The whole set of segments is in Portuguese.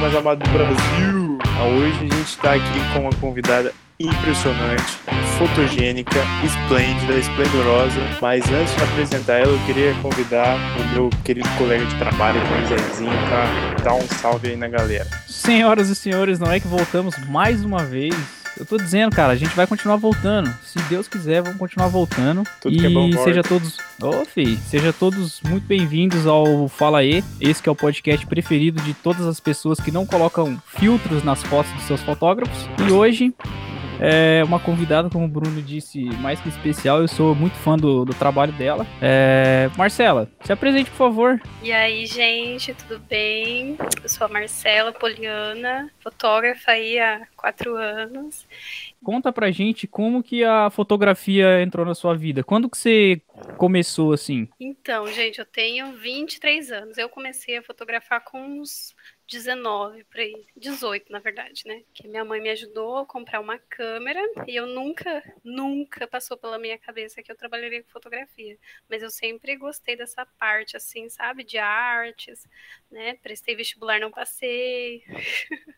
mais amado do Brasil. Hoje a gente está aqui com uma convidada impressionante, fotogênica, esplêndida, esplendorosa. Mas antes de apresentar ela, eu queria convidar o meu querido colega de trabalho, o Zezinho, para dar um salve aí na galera. Senhoras e senhores, não é que voltamos mais uma vez eu tô dizendo, cara, a gente vai continuar voltando. Se Deus quiser, vamos continuar voltando. Tudo e que é bom, seja todos. Ô, oh, fi, seja todos muito bem-vindos ao Fala E. Esse que é o podcast preferido de todas as pessoas que não colocam filtros nas fotos dos seus fotógrafos. E hoje é uma convidada, como o Bruno disse, mais que especial. Eu sou muito fã do, do trabalho dela. É... Marcela, se apresente, por favor. E aí, gente, tudo bem? Eu sou a Marcela Poliana, fotógrafa aí há quatro anos. Conta pra gente como que a fotografia entrou na sua vida. Quando que você começou assim? Então, gente, eu tenho 23 anos. Eu comecei a fotografar com uns 19 por aí, 18 na verdade, né? Que minha mãe me ajudou a comprar uma câmera e eu nunca, nunca passou pela minha cabeça que eu trabalharia com fotografia. Mas eu sempre gostei dessa parte, assim, sabe? De artes, né? Prestei vestibular, não passei.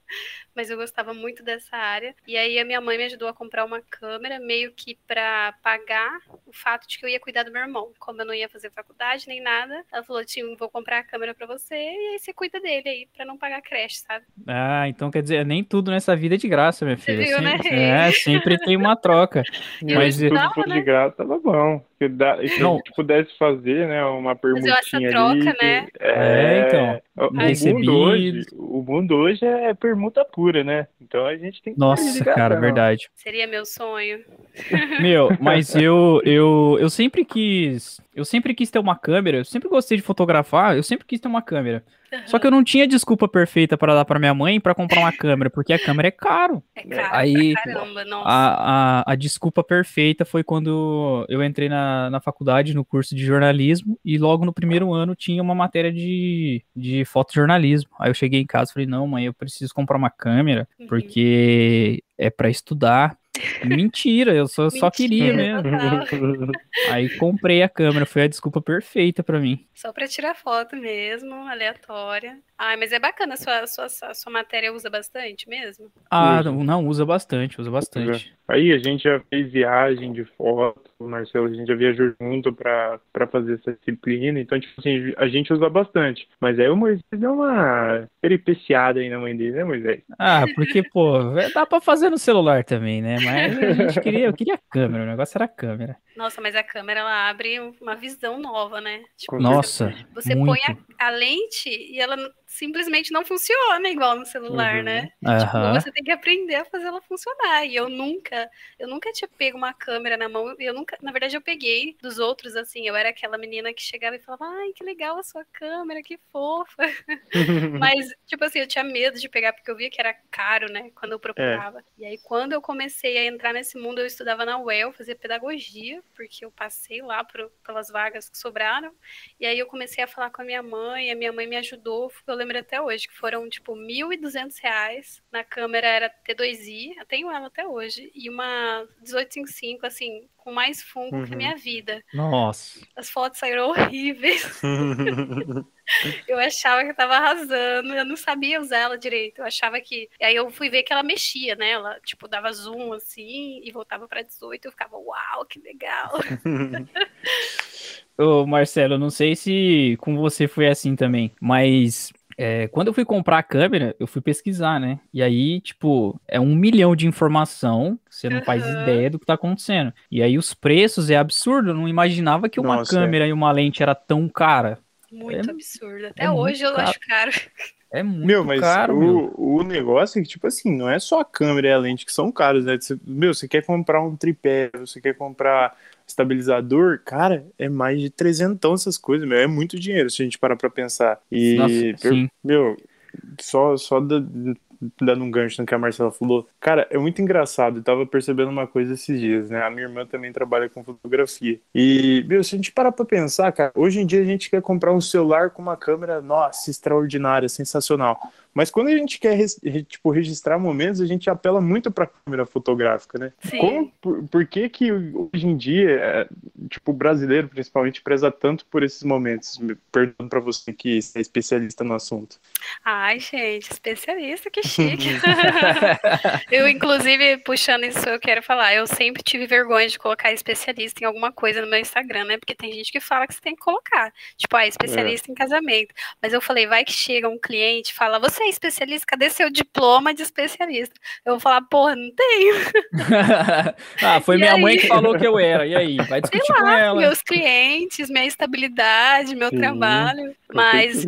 Mas eu gostava muito dessa área. E aí a minha mãe me ajudou a comprar uma câmera, meio que para pagar o fato de que eu ia cuidar do meu irmão. Como eu não ia fazer faculdade nem nada, ela falou: Tim, vou comprar a câmera para você e aí você cuida dele aí, pra não pagar creche, sabe? Ah, então quer dizer, nem tudo nessa vida é de graça, minha filha. Você viu, sempre, né? É, sempre tem uma troca. Mas se tudo for de graça, tava bom. Se, dá, se Não. a gente pudesse fazer, né, uma Fazer essa permutinha troca, ali. né? É, então. O, Recebido. mundo hoje, o mundo hoje é permuta pura, né? Então a gente tem que Nossa, cara, não. verdade. Seria meu sonho. Meu, mas eu, eu, eu sempre quis. Eu sempre quis ter uma câmera. Eu sempre gostei de fotografar. Eu sempre quis ter uma câmera. Só que eu não tinha desculpa perfeita para dar para minha mãe para comprar uma câmera, porque a câmera é caro. É caro Aí, caramba, nossa. A, a, a desculpa perfeita foi quando eu entrei na, na faculdade, no curso de jornalismo, e logo no primeiro ano tinha uma matéria de, de fotojornalismo. Aí eu cheguei em casa e falei, não, mãe, eu preciso comprar uma câmera, Uhum. porque é para estudar. Mentira, eu só, só queria Mentira, mesmo. Aí comprei a câmera, foi a desculpa perfeita pra mim. Só pra tirar foto mesmo, aleatória. Ai, mas é bacana, a sua, a sua, a sua matéria usa bastante mesmo? Ah, não, não, usa bastante, usa bastante. Aí a gente já fez viagem de foto, o Marcelo, a gente já viajou junto pra, pra fazer essa disciplina, então, tipo assim, a gente usa bastante. Mas aí o Moisés deu uma peripeciada aí na mãe dele, né, Moisés? Ah, porque, pô, é- dá pra fazer no celular também, né? Mas a gente queria, eu queria a câmera, o negócio era a câmera. Nossa, mas a câmera ela abre uma visão nova, né? Tipo, Nossa, você muito. põe a, a lente e ela simplesmente não funciona igual no celular, Uhum. né? Aham. Tipo, você tem que aprender a fazer ela funcionar. E eu nunca, eu nunca tinha pego uma câmera na mão. Eu nunca, na verdade, eu peguei dos outros, assim. Eu era aquela menina que chegava e falava, ai, que legal a sua câmera, que fofa. Mas, tipo assim, eu tinha medo de pegar, porque eu via que era caro, né? Quando eu procurava. E aí, quando eu comecei a entrar nesse mundo, eu estudava na UEL, fazia pedagogia, porque eu passei lá pro- pelas vagas que sobraram. E aí eu comecei a falar com a minha mãe, a minha mãe me ajudou. Eu lembro até hoje que foram, tipo, 1.200 reais. Na câmera era T2i, eu tenho ela até hoje. E uma 1855, assim, com mais fundo que Uhum. a minha vida. Nossa. As fotos saíram horríveis. Eu achava que eu tava arrasando, eu não sabia usar ela direito. Eu achava que. Aí eu fui ver que ela mexia, né? Ela, tipo, dava zoom assim e voltava pra 18. Eu ficava, uau, que legal. Ô, Marcelo, não sei se com você foi assim também, mas é, quando eu fui comprar a câmera, eu fui pesquisar, né? E aí, tipo, é um milhão de informação, você não faz Aham. ideia do que tá acontecendo. E aí os preços é absurdo, eu não imaginava que uma Nossa, é. câmera e uma lente era tão cara. Muito É- absurdo. Até é hoje eu caro. acho caro. É muito Meu, mas caro, meu. o, o negócio é que, tipo assim, não é só a câmera e a lente que são caros, né? Você- meu, você quer comprar um tripé, você quer comprar estabilizador, cara, é mais de trezentão essas coisas, meu. É muito dinheiro se a gente parar pra pensar. E, Nossa, meu, só, só da- dando um gancho no que a Marcela falou. Cara, é muito engraçado. Eu tava percebendo uma coisa esses dias, né? A minha irmã também trabalha com fotografia. E, meu, se a gente parar pra pensar, cara, hoje em dia a gente quer comprar um celular com uma câmera, nossa, extraordinária, sensacional. Mas quando a gente quer tipo, registrar momentos, a gente apela muito para a câmera fotográfica, né? Sim. Como, por, por, que que hoje em dia, é, tipo, o brasileiro principalmente preza tanto por esses momentos? Perguntando para você que é especialista no assunto. Ai, gente, especialista, que chique. eu, inclusive, puxando isso, eu quero falar, eu sempre tive vergonha de colocar especialista em alguma coisa no meu Instagram, né? Porque tem gente que fala que você tem que colocar. Tipo, ah, especialista é. em casamento. Mas eu falei, vai que chega um cliente e fala, você é especialista? Cadê seu diploma de especialista? Eu vou falar, porra, não tenho. ah, foi e minha aí? mãe que falou que eu era. E aí? Vai discutir Sei com lá, ela. Meus clientes, minha estabilidade, meu Sim. trabalho. Mas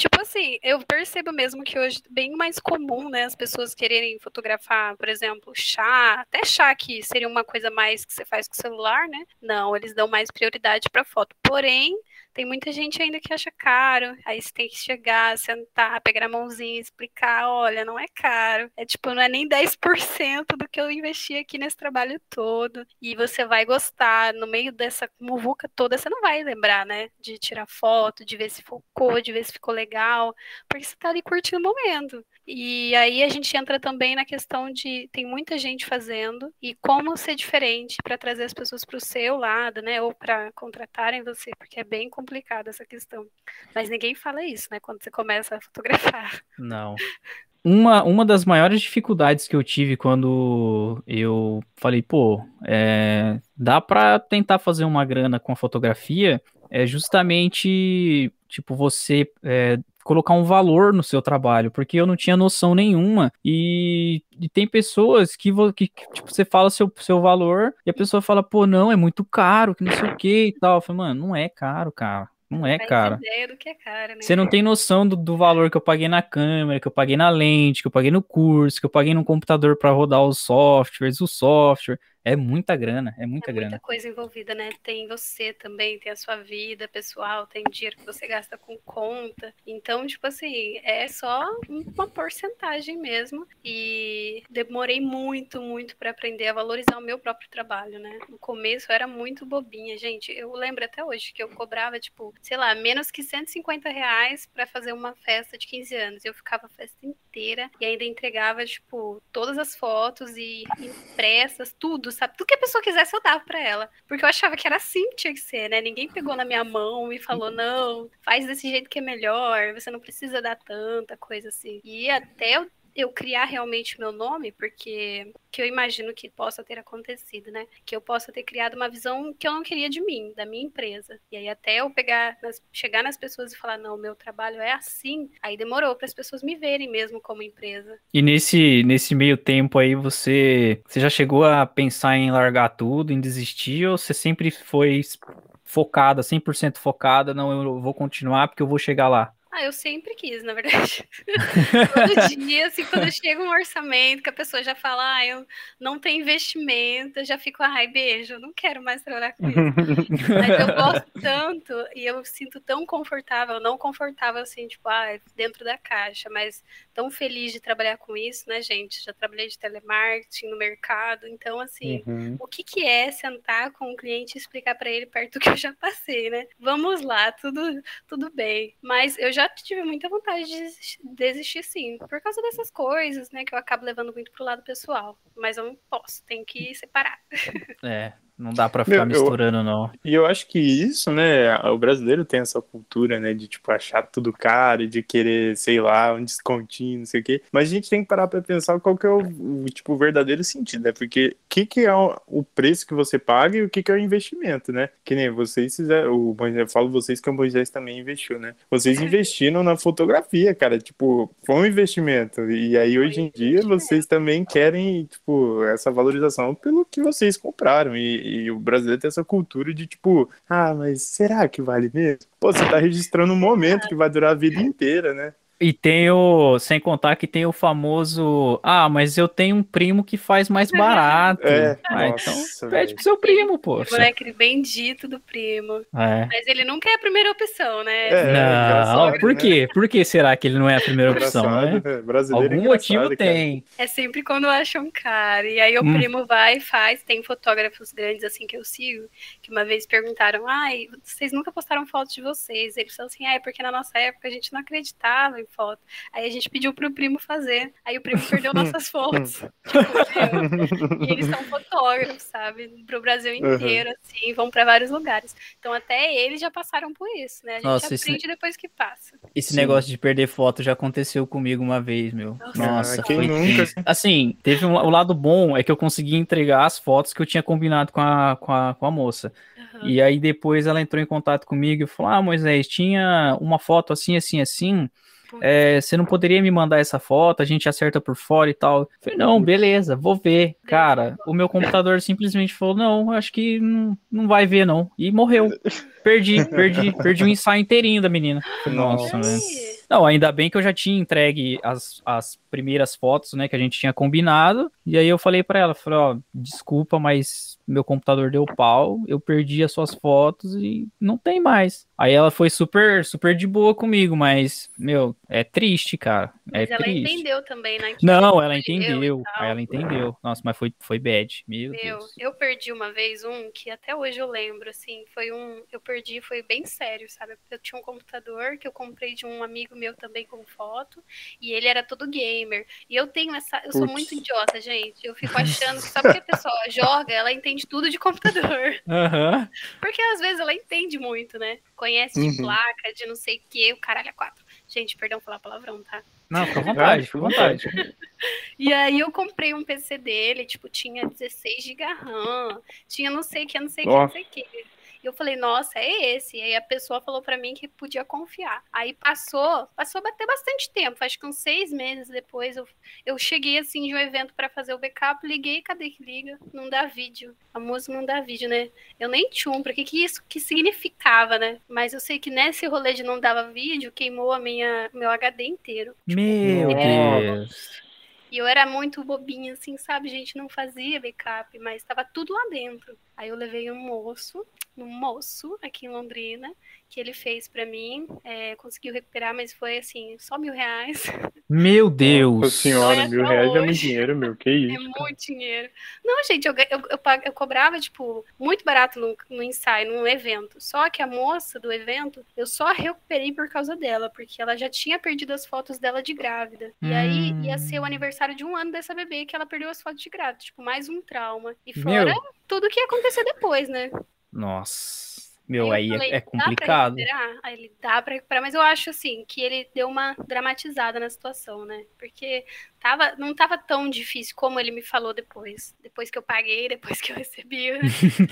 Tipo assim, eu percebo mesmo que hoje é bem mais comum, né, as pessoas quererem fotografar, por exemplo, chá, até chá que seria uma coisa mais que você faz com o celular, né? Não, eles dão mais prioridade para foto. Porém, tem muita gente ainda que acha caro. Aí você tem que chegar, sentar, pegar a mãozinha, explicar, olha, não é caro. É tipo, não é nem 10% do que eu investi aqui nesse trabalho todo. E você vai gostar, no meio dessa muvuca toda, você não vai lembrar, né? De tirar foto, de ver se focou, de ver se ficou legal, porque você tá ali curtindo o momento. E aí a gente entra também na questão de tem muita gente fazendo e como ser diferente para trazer as pessoas para o seu lado, né? Ou para contratarem você, porque é bem complicada essa questão. Mas ninguém fala isso, né? Quando você começa a fotografar. Não. Uma, uma das maiores dificuldades que eu tive quando eu falei, pô, é, dá para tentar fazer uma grana com a fotografia, é justamente, tipo, você é, colocar um valor no seu trabalho, porque eu não tinha noção nenhuma. E, e tem pessoas que, que, que, tipo, você fala seu, seu valor e a pessoa fala, pô, não, é muito caro, que não sei o que e tal. Eu falo, mano, não é caro, cara. Não é, cara. ideia do que é caro, né? Você não tem noção do, do, valor que eu paguei na câmera, que eu paguei na lente, que eu paguei no curso, que eu paguei no computador para rodar os softwares, o software. É muita grana, é muita é grana. muita coisa envolvida, né? Tem você também, tem a sua vida pessoal, tem dinheiro que você gasta com conta. Então, tipo assim, é só uma porcentagem mesmo. E demorei muito, muito para aprender a valorizar o meu próprio trabalho, né? No começo eu era muito bobinha, gente. Eu lembro até hoje que eu cobrava, tipo, sei lá, menos que 150 reais para fazer uma festa de 15 anos. Eu ficava a festa inteira e ainda entregava, tipo, todas as fotos e impressas, tudo tudo, sabe? Tudo que a pessoa quisesse eu dava pra ela. Porque eu achava que era assim que tinha que ser, né? Ninguém pegou na minha mão e falou, não, faz desse jeito que é melhor, você não precisa dar tanta coisa assim. E até eu eu criar realmente meu nome, porque que eu imagino que possa ter acontecido, né? Que eu possa ter criado uma visão que eu não queria de mim, da minha empresa. E aí até eu pegar, nas, chegar nas pessoas e falar, não, meu trabalho é assim, aí demorou para as pessoas me verem mesmo como empresa. E nesse, nesse meio tempo aí, você, você já chegou a pensar em largar tudo, em desistir, ou você sempre foi focada, 100% focada, não, eu vou continuar porque eu vou chegar lá? Ah, eu sempre quis, na verdade. Todo dia, assim, quando chega um orçamento, que a pessoa já fala, ah, eu não tenho investimento, eu já fico, ai, beijo, eu não quero mais trabalhar com isso. Mas eu gosto tanto e eu sinto tão confortável, não confortável assim, tipo, ah, dentro da caixa, mas tão feliz de trabalhar com isso, né, gente? Já trabalhei de telemarketing no mercado, então, assim, uhum. o que, que é sentar com um cliente e explicar para ele perto do que eu já passei, né? Vamos lá, tudo, tudo bem. Mas eu já já tive muita vontade de desistir, sim, por causa dessas coisas, né, que eu acabo levando muito pro lado pessoal. Mas eu não posso, tem que separar. É, não dá pra ficar Meu, misturando, eu, não. E eu acho que isso, né, o brasileiro tem essa cultura, né, de, tipo, achar tudo caro, de querer, sei lá, um descontinho, não sei o quê. Mas a gente tem que parar pra pensar qual que é o, o tipo, o verdadeiro sentido, né? Porque o que, que é o, preço que você paga e o que, que é o investimento, né? Que nem vocês fizeram, o Moisés, eu falo vocês que o Moisés também investiu, né? Vocês investiram na fotografia, cara, tipo, foi um investimento. E aí, hoje em dia, vocês também querem, tipo, essa valorização pelo que vocês compraram. E, e o brasileiro tem essa cultura de tipo, ah, mas será que vale mesmo? Pô, você tá registrando um momento que vai durar a vida inteira, né? E tem o. Sem contar que tem o famoso. Ah, mas eu tenho um primo que faz mais barato. É, ah, nossa, então pede pro seu primo, pô. O moleque bendito do primo. É. Mas ele nunca é a primeira opção, né? É, Não, engraçado, por né? quê? Por que será que ele não é a primeira opção, né? Né? Brasileiro é Algum motivo cara. tem. É sempre quando acham um cara. E aí o Hum. primo vai e faz. Tem fotógrafos grandes assim que eu sigo, que uma vez perguntaram: ai, vocês nunca postaram fotos de vocês? Eles falaram assim: ah, é porque na nossa época a gente não acreditava foto. Aí a gente pediu pro primo fazer. Aí o primo perdeu nossas fotos. Tipo. E eles são fotógrafos, sabe? Pro Brasil inteiro, assim, vão pra vários lugares. Então até eles já passaram por isso, né? A gente Nossa, esse- aprende depois que passa. Esse Sim. negócio de perder foto já aconteceu comigo uma vez, meu. Nossa. Nossa, quem nunca? Assim, teve um, o lado bom é que eu consegui entregar as fotos que eu tinha combinado com a, com a, com a moça. Aham. E aí depois ela entrou em contato comigo e falou: Ah, Moisés, tinha uma foto assim, assim, assim. É, você não poderia me mandar essa foto? A gente acerta por fora e tal. Eu falei, não, beleza, vou ver. Cara, o meu computador simplesmente falou: não, acho que não, não vai ver, não. E morreu. Perdi, perdi, perdi o ensaio inteirinho da menina. Nossa, Ai, velho. Não, ainda bem que eu já tinha entregue as, as primeiras fotos, né, que a gente tinha combinado. E aí eu falei pra ela, falei, ó, desculpa, mas meu computador deu pau, eu perdi as suas fotos e não tem mais. Aí ela foi super, super de boa comigo, mas, meu, é triste, cara. É Mas ela triste. entendeu também, né? Não, ela entendeu. ela entendeu. Nossa, mas foi, foi bad. Meu, Meu, Deus. eu perdi uma vez um que até hoje eu lembro, assim, foi um, eu perdi, foi bem sério, sabe? Eu tinha um computador que eu comprei de um amigo meu também com foto, e ele era todo gamer. E eu tenho essa, eu sou Putz. muito idiota, gente. Eu fico achando que só porque a pessoa joga, ela entende tudo de computador. Aham. Porque às vezes ela entende muito, né? Conhece de Uhum. placa, de não sei o que, o caralho é quatro. Gente, perdão falar palavrão, tá? Não, fica à vontade, fica à vontade. E aí eu comprei um PC dele, tipo, tinha 16 GB RAM, tinha não sei o que, não sei o que, não sei o que. E eu falei, nossa, é esse. E aí a pessoa falou pra mim que podia confiar. Aí passou, passou a bater bastante tempo, acho que uns seis meses depois eu, eu cheguei assim de um evento pra fazer o backup, liguei, cadê que liga? Não dá vídeo. A música não dá vídeo, né? Eu nem tinha um, pra que que isso que significava, né? Mas eu sei que nesse rolê de não dava vídeo, queimou a minha, meu HD inteiro. Meu Nossa. Deus. E eu era muito bobinha, assim, sabe? Gente, não fazia backup, mas tava tudo lá dentro. Aí eu levei um moço, um moço aqui em Londrina, que ele fez pra mim, é, conseguiu recuperar, mas foi assim, só mil reais. Meu Nossa Deus. senhora, Olha mil reais é muito hoje. dinheiro, meu. Que É isso? cara. muito dinheiro. Não, gente, eu, eu, eu, eu cobrava, tipo, muito barato no, no ensaio, num evento. Só que a moça do evento, eu só recuperei por causa dela, porque ela já tinha perdido as fotos dela de grávida. E aí Hum. ia ser o aniversário de um ano dessa bebê que ela perdeu as fotos de grávida. Tipo, mais um trauma. E Meu. fora tudo que ia acontecer depois, né? Nossa. Meu, eu aí falei, é, é "Dá pra complicado. recuperar?" Aí ele dá pra recuperar, mas eu acho assim que ele deu uma dramatizada na situação, né? Porque tava, não tava tão difícil como ele me falou depois. Depois que eu paguei, depois que eu recebi.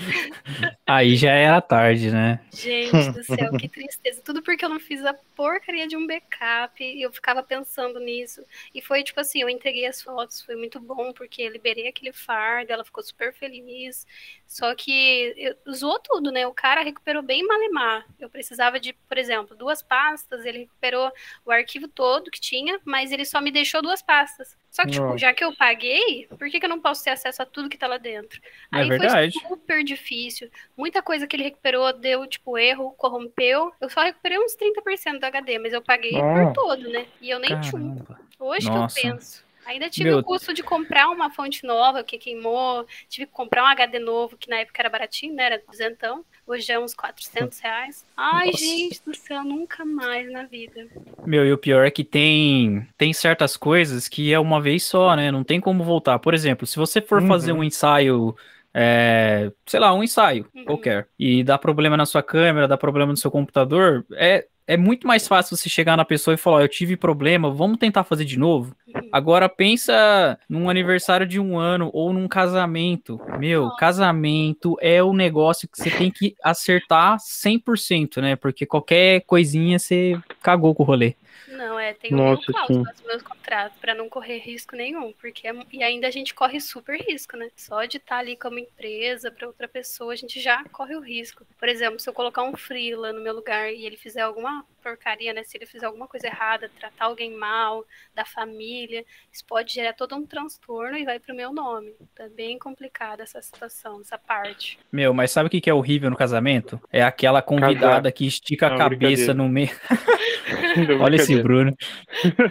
Aí já era tarde, né? Gente do céu, que tristeza. Tudo porque eu não fiz a porcaria de um backup. E eu ficava pensando nisso. E foi tipo assim, eu entreguei as fotos, foi muito bom, porque eu liberei aquele fardo, ela ficou super feliz. Só que eu, zoou tudo, né? O cara recuperou bem malemar. Eu precisava de, por exemplo, duas pastas, ele recuperou o arquivo todo que tinha, mas ele só me deixou duas pastas. Só que, tipo, já que eu paguei, por que, que eu não posso ter acesso a tudo que tá lá dentro? É verdade. foi super difícil. Muita coisa que ele recuperou deu, tipo, erro, corrompeu. Eu só recuperei uns 30% do HD, mas eu paguei Ah. por todo, né? E eu nem tinha. um. Hoje Nossa. que eu penso. Ainda tive Meu- o custo de comprar uma fonte nova que queimou. Tive que comprar um HD novo, que na época era baratinho, né? Era duzentão. Hoje é uns 400 reais. Ai, Nossa. gente do céu, nunca mais na vida. Meu, e o pior é que tem, tem certas coisas que é uma vez só, né? Não tem como voltar. Por exemplo, se você for Uhum. fazer um ensaio, é, sei lá, um ensaio Uhum. qualquer, e dá problema na sua câmera, dá problema no seu computador, é, é muito mais fácil você chegar na pessoa e falar: "Ó, Eu tive problema, vamos tentar fazer de novo. Uhum. Agora pensa num aniversário de um ano ou num casamento. Meu, Nossa. casamento é o negócio que você tem que acertar 100%, né? Porque qualquer coisinha você cagou com o rolê. Não, é, tem um Nossa, cláusula nos meus contratos pra não correr risco nenhum, porque é- e ainda a gente corre super risco, né? Só de estar ali como empresa pra outra pessoa, a gente já corre o risco. Por exemplo, se eu colocar um freela no meu lugar e ele fizer alguma porcaria, né? Se ele fizer alguma coisa errada, tratar alguém mal, da família, isso pode gerar todo um transtorno e vai pro meu nome. Tá bem complicada essa situação, essa parte. Meu, mas sabe o que é horrível no casamento? É aquela convidada Casar. que estica a Não, cabeça no meio. Olha esse. Bruno.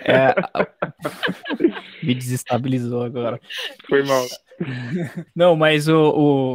É, Me desestabilizou agora. Foi mal. Não, mas o,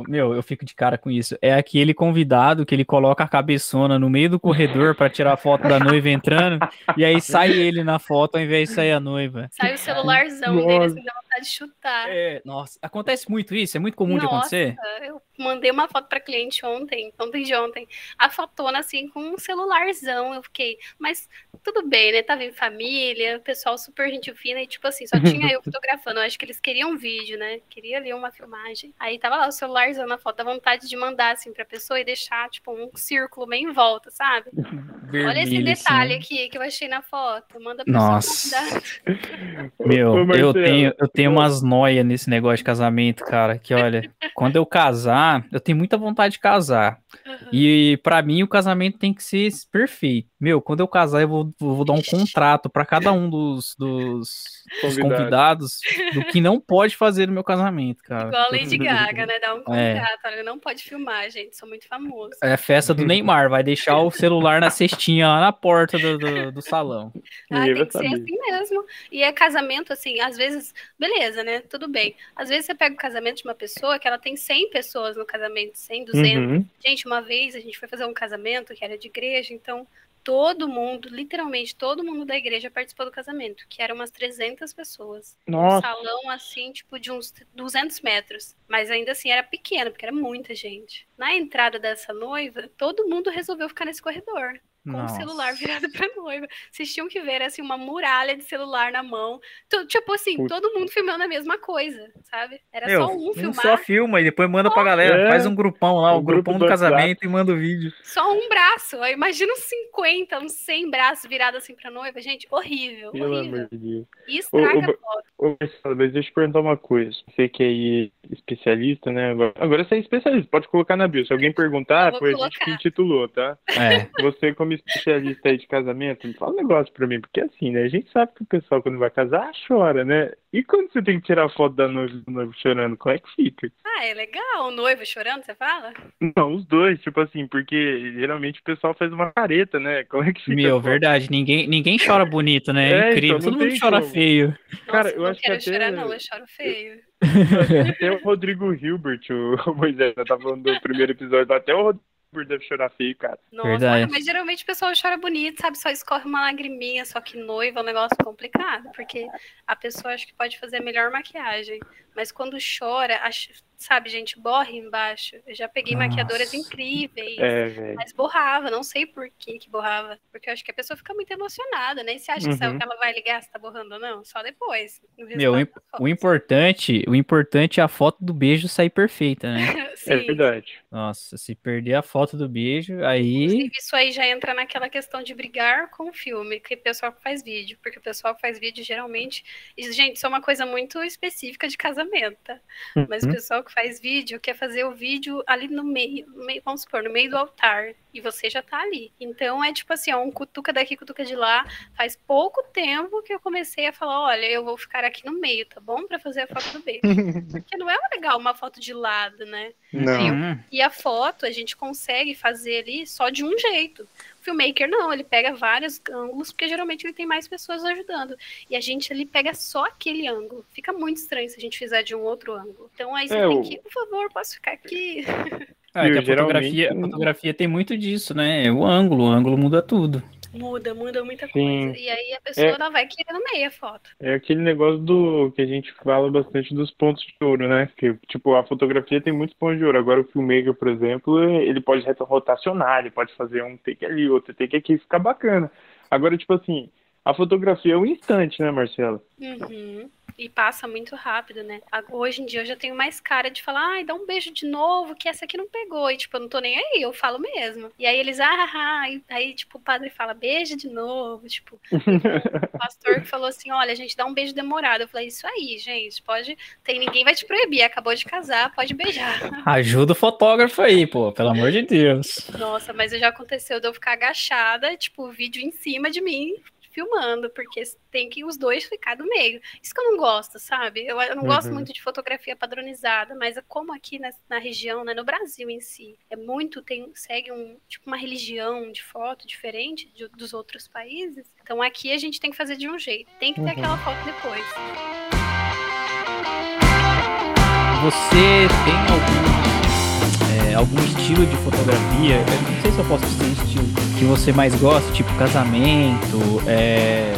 o- Meu, eu fico de cara com isso. É aquele convidado que ele coloca a cabeçona no meio do corredor pra tirar a foto da noiva entrando, e aí sai ele na foto ao invés de sair a noiva. Sai o celularzão Nossa. dele, assim, dá vontade de chutar. É, nossa, acontece muito isso? É muito comum de Nossa, acontecer? Eu mandei uma foto pra cliente ontem, ontem de ontem, a fotona assim com um celularzão. Eu fiquei, mas tudo bem, né? Tava em família, pessoal super gente fina e tipo assim, só tinha eu fotografando. Eu acho que eles queriam um vídeo, né? Queria ali uma filmagem. Aí tava lá o celularzão na foto, dá vontade de mandar assim pra pessoa e deixar tipo um círculo meio em volta, sabe? Olha esse Vermelho, detalhe assim. aqui que eu achei na foto. Manda pra pessoa Nossa. convidar. Meu, Ô, eu tenho, eu tenho umas noias nesse negócio de casamento, cara. Que olha, quando eu casar, eu tenho muita vontade de casar. E pra mim o casamento tem que ser perfeito. Meu, quando eu casar, eu vou, vou dar um contrato pra cada um dos, dos, dos Convidados. do que não pode fazer no meu casamento, cara. Igual a Lady Gaga, né? Dá um É. contrato. Olha, não pode filmar, gente. Sou muito famoso. É a festa do Neymar, vai deixar o celular na cestinha lá na porta do, do, do salão. Ah, tem que ser assim mesmo. E é casamento, assim, às vezes, beleza, né? Tudo bem. Às vezes você pega o casamento de uma pessoa que ela tem 100 pessoas no casamento, 100, 200. Uhum. Gente, uma vez a gente foi fazer um casamento que era de igreja, então todo mundo, literalmente todo mundo da igreja participou do casamento, que eram umas 300 pessoas. Um Nossa. salão, assim, tipo, de uns 200 metros. Mas ainda assim era pequeno, porque era muita gente. Na entrada dessa noiva, todo mundo resolveu ficar nesse corredor com Nossa. o celular virado pra noiva. Vocês tinham que ver, assim, uma muralha de celular na mão. Tipo assim, Putz. todo mundo filmando a mesma coisa, sabe? Era Meu, só um um filmar, só filma e depois manda pra galera. É. Faz um grupão lá, o, grupo grupão do do casamento e manda o vídeo. só um braço. Imagina uns 50, uns 100 braços virados assim pra noiva. Gente, horrível, Pelo horrível. amor de Deus. E estraga O- o- a foto. Deixa eu te perguntar uma coisa. Você que é especialista, né? Agora, você é especialista, pode colocar na bio. Se alguém perguntar, foi a gente colocar. que intitulou, tá? É. Você, como especialista aí de casamento, me fala um negócio pra mim, porque assim, né? A gente sabe que o pessoal, quando vai casar, chora, né? E quando você tem que tirar foto da noiva do noivo chorando, como é que fica? Ah, é legal. O noivo chorando, você fala? Não, os dois, tipo assim, porque geralmente o pessoal faz uma careta, né? Como é que fica? Meu, verdade, ninguém, ninguém chora bonito, né? É, É incrível. então, Todo mundo chora como. feio. Cara, Nossa, eu não acho que quero até- chorar, não. Eu choro feio. Até o Rodrigo Hilbert, o, Moisés, tá falando do primeiro episódio, até o Rodrigo Hilbert deve chorar feio, cara. Nossa, Verdade. mas geralmente o pessoal chora bonito, sabe? Só escorre uma lagriminha, só que noiva é um negócio complicado, porque a pessoa acha que pode fazer a melhor maquiagem, mas quando chora, acha- sabe, gente, borra embaixo. Eu já peguei Nossa. maquiadoras incríveis, É, mas borrava, não sei por que que borrava, porque eu acho que a pessoa fica muito emocionada, né? E você acha que sabe Uhum. que ela vai ligar se tá borrando ou não? Só depois. Meu, O fotos. importante, o importante é a foto do beijo sair perfeita, né? É verdade. Nossa, se perder a foto do beijo, aí. Inclusive, isso aí já entra naquela questão de brigar com o filme, que o pessoal que faz vídeo, porque o pessoal que faz vídeo geralmente. Gente, isso é uma coisa muito específica de casamento, tá? Mas o Uhum. pessoal que faz vídeo quer fazer o vídeo ali no meio, no meio, vamos supor, no meio do altar. E você já tá ali. Então é tipo assim, ó, um cutuca daqui, cutuca de lá. Faz pouco tempo que eu comecei a falar: olha, eu vou ficar aqui no meio, tá bom? Pra fazer a foto do beijo. Porque não é legal uma foto de lado, né? Não. Hum, E a foto a gente consegue fazer ali só de um jeito. O filmmaker não, ele pega vários ângulos, porque geralmente ele tem mais pessoas ajudando. E a gente ali pega só aquele ângulo. Fica muito estranho se a gente fizer de um outro ângulo. Então aí você É, tem que, por favor, posso ficar aqui? É, que a Geralmente- fotografia, a fotografia tem muito disso, né? O ângulo, o ângulo muda tudo. Muda, muda muita Sim. coisa. E aí a pessoa É. ela vai querer no meio a foto. É aquele negócio do que a gente fala bastante dos pontos de ouro, né? Que, tipo, a fotografia tem muitos pontos de ouro. Agora o filmmaker, por exemplo, ele pode rotacionar, ele pode fazer um take ali, outro take aqui, fica bacana. Agora, tipo assim, a fotografia é um instante, né, Marcelo? Uhum. E passa muito rápido, né? Hoje em dia eu já tenho mais cara de falar, ai, dá um beijo de novo, que essa aqui não pegou. E, tipo, eu não tô nem aí, eu falo mesmo. E aí eles, ah, ah, aí, aí, tipo, o padre fala, beijo de novo. Tipo, o pastor que falou assim: olha, a gente dá um beijo demorado. Eu falei, isso aí, gente, pode. Tem ninguém vai te proibir, acabou de casar, pode beijar. Ajuda o fotógrafo aí, pô, pelo amor de Deus. Nossa, mas já aconteceu de eu ficar agachada, tipo, o vídeo em cima de mim, filmando, porque tem que os dois ficar do meio. Isso que eu não gosto, sabe? Eu, eu não uhum. gosto muito de fotografia padronizada, mas como aqui na, na, região, né, no Brasil em si, é muito, tem, segue um, tipo, uma religião de foto diferente de, dos outros países. Então aqui a gente tem que fazer de um jeito. Tem que ter uhum. aquela foto depois. Você tem algum, é, algum estilo de fotografia? Não sei se eu posso dizer estilo que você mais gosta, tipo casamento, é,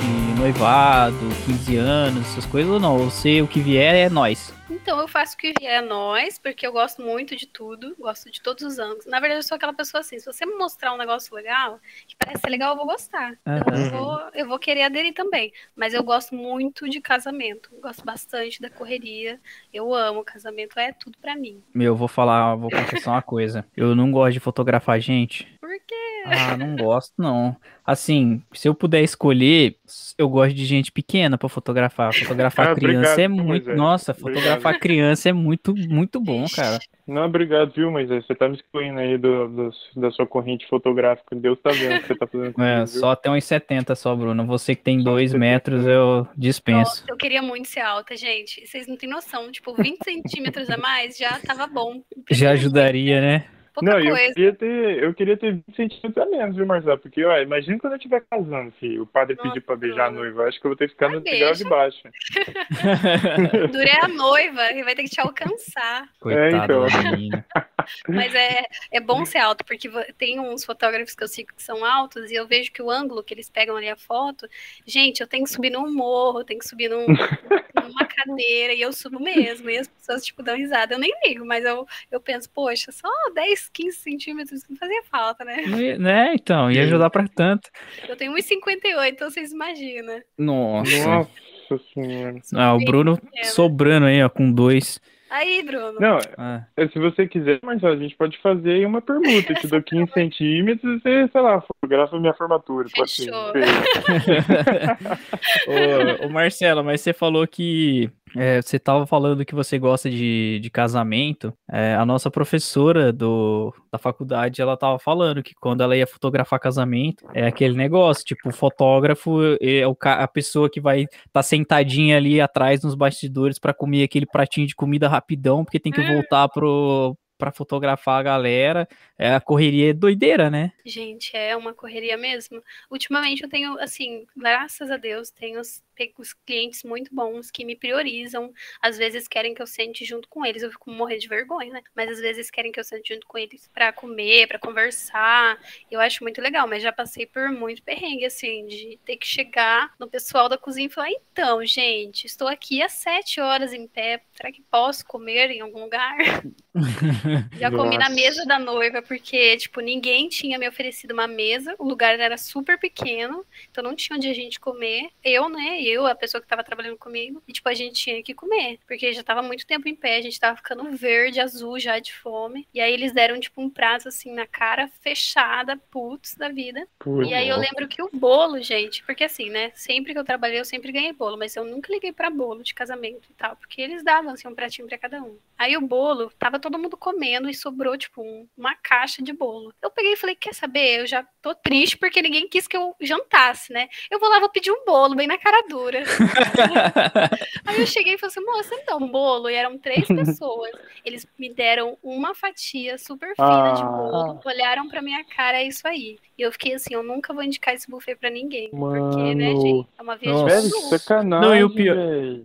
de noivado, 15 anos, essas coisas ou não? Você, o que vier é nós. Então, eu faço o que vier a nós, porque eu gosto muito de tudo, gosto de todos os ângulos. Na verdade, eu sou aquela pessoa assim, se você me mostrar um negócio legal, que parece legal, eu vou gostar. Então, eu vou, eu vou querer aderir também. Mas eu gosto muito de casamento, gosto bastante da correria. Eu amo casamento, é tudo para mim. Meu, eu vou falar, vou confessar uma coisa. Eu não gosto de fotografar gente. Ah, não gosto, não. Assim, se eu puder escolher, eu gosto de gente pequena para fotografar. Fotografar ah, criança é obrigado, é muito. Nossa, fotografar criança é muito, muito bom, cara. Não, obrigado, viu, mas Você tá me excluindo aí do, do, da sua corrente fotográfica. Deus tá vendo o que você tá fazendo comigo, É, só até uns 70 só, Bruno. Você que tem 2 metros, eu dispenso. Nossa, eu queria muito ser alta, gente. Vocês não têm noção. Tipo, 20 centímetros a mais já tava bom. Já ajudaria, né? Pouca não, coisa. eu queria ter, eu queria ter 20 centímetros a menos, viu, Marcelo? Porque, ó, imagina quando eu estiver casando, filho. O padre Nossa, pedir pra beijar a noiva. Acho que eu vou ter que ficar no degrau de baixo. Durei a noiva, ele vai ter que te alcançar. Coitado é, então. Mas é, é bom ser alto, porque tem uns fotógrafos que eu sigo que são altos e eu vejo que o ângulo que eles pegam ali a foto, gente, eu tenho que subir num morro, eu tenho que subir num, numa cadeira, e eu subo mesmo. E as pessoas, tipo, dão risada. Eu nem ligo, mas eu, eu penso, poxa, só 10 15 centímetros não fazia falta, né? Né, então, ia ajudar pra tanto. Eu tenho 1,58, então vocês imaginam. Nossa. Nossa senhora. Ah, o Bruno sobrando aí, ó, com dois. Aí, Bruno. Não, ah. se você quiser, mas a gente pode fazer aí uma permuta. Eu te dou 15 centímetros e você, sei lá, fotografa minha formatura. Fechou. ô, ô, Marcelo, mas você falou que é, você estava falando que você gosta de, de casamento. É, a nossa professora do, da faculdade, ela estava falando que quando ela ia fotografar casamento, é aquele negócio, tipo, o fotógrafo é o, a pessoa que vai estar tá sentadinha ali atrás nos bastidores para comer aquele pratinho de comida rapidão, porque tem que hum. voltar pro, para fotografar a galera. É a correria doideira, né? Gente, é uma correria mesmo. Ultimamente eu tenho, assim, graças a Deus, tenho os clientes muito bons que me priorizam. Às vezes querem que eu sente junto com eles, eu fico morrendo de vergonha, né? Mas às vezes querem que eu sente junto com eles para comer, para conversar. Eu acho muito legal, mas já passei por muito perrengue, assim, de ter que chegar no pessoal da cozinha e falar: então, gente, estou aqui há sete horas em pé, será que posso comer em algum lugar? já comi na mesa da noiva, porque, tipo, ninguém tinha me oferecido uma mesa, o lugar era super pequeno, então não tinha onde a gente comer. Eu, né? eu, a pessoa que tava trabalhando comigo, e tipo, a gente tinha que comer, porque já tava muito tempo em pé, a gente tava ficando verde, azul já de fome. E aí eles deram, tipo, um prato assim na cara fechada, putz da vida. e aí eu lembro que o bolo, gente, porque assim, né, sempre que eu trabalhei, eu sempre ganhei bolo, mas eu nunca liguei para bolo de casamento e tal, porque eles davam assim um pratinho para cada um. Aí o bolo, tava todo mundo comendo e sobrou, tipo, um, uma caixa de bolo. Eu peguei e falei, quer saber? Eu já tô triste porque ninguém quis que eu jantasse, né? Eu vou lá, vou pedir um bolo bem na cara dura. Aí eu cheguei e falei assim, moça, então, um bolo. E eram três pessoas. Eles me deram uma fatia super fina ah. de bolo, olharam pra minha cara, é isso aí. E eu fiquei assim, eu nunca vou indicar esse buffet pra ninguém. Mano. Porque, né, gente, é uma viagem Velho, sacanagem, não, e o pior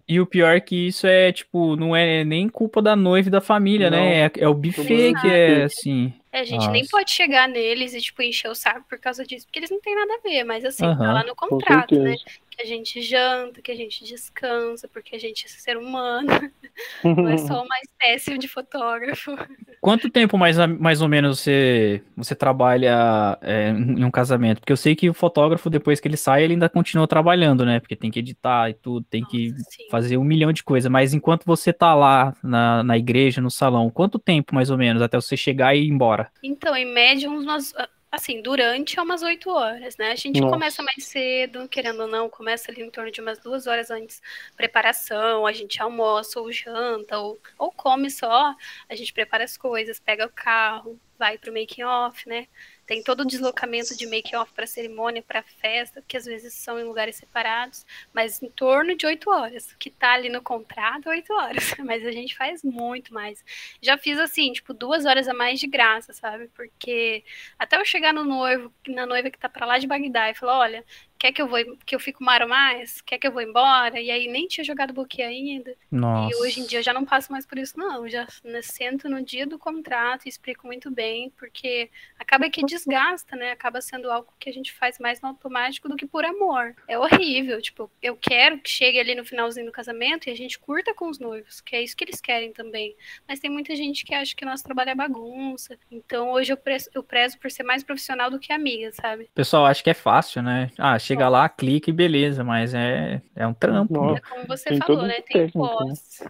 E o pior é que isso é, tipo, não é nem culpa da noiva e da família, né? não, né? É, é o buffet que é, assim... É, a gente nem Nossa. pode chegar neles e, tipo, encher o saco por causa disso, porque eles não têm nada a ver, mas assim, tá Aham, lá no contrato, né? Que a gente janta, que a gente descansa, porque a gente é ser humano, não é só uma espécie de fotógrafo. Quanto tempo mais, mais ou menos você, você trabalha é, em um casamento? Porque eu sei que o fotógrafo, depois que ele sai, ele ainda continua trabalhando, né? Porque tem que editar e tudo, tem que Nossa, sim. fazer um milhão de coisas. Mas enquanto você tá lá na, na igreja, no salão, quanto tempo mais ou menos até você chegar e ir embora? Então, em média, umas. Assim, durante é umas oito horas, né? A gente Nossa. começa mais cedo, querendo ou não, começa ali em torno de umas duas horas antes. Preparação, a gente almoça ou janta, ou, ou come só. A gente prepara as coisas, pega o carro, vai pro making off, né? Tem todo o deslocamento de making off para cerimônia, para festa, que às vezes são em lugares separados, mas em torno de oito horas. O que tá ali no contrato, oito horas. Mas a gente faz muito mais. Já fiz assim, tipo, duas horas a mais de graça, sabe? Porque até eu chegar no noivo, na noiva que tá pra lá de Bagdá e falar, olha, quer que eu vou que eu fico maro mais? Quer que eu vou embora? E aí nem tinha jogado buquê ainda. Nossa. E hoje em dia eu já não passo mais por isso, não. Eu já né, sento no dia do contrato e explico muito bem, porque acaba que desgasta, né? Acaba sendo algo que a gente faz mais no automático do que por amor. É horrível. Tipo, eu quero que chegue ali no finalzinho do casamento e a gente curta com os noivos, que é isso que eles querem também. Mas tem muita gente que acha que nosso trabalho é bagunça. Então hoje eu prezo, eu prezo por ser mais profissional do que amiga, sabe? O pessoal acha que é fácil, né? Ah, chega lá, clica e beleza, mas é, é um trampo. Nossa. É como você Tem falou, né? Tem né? pós.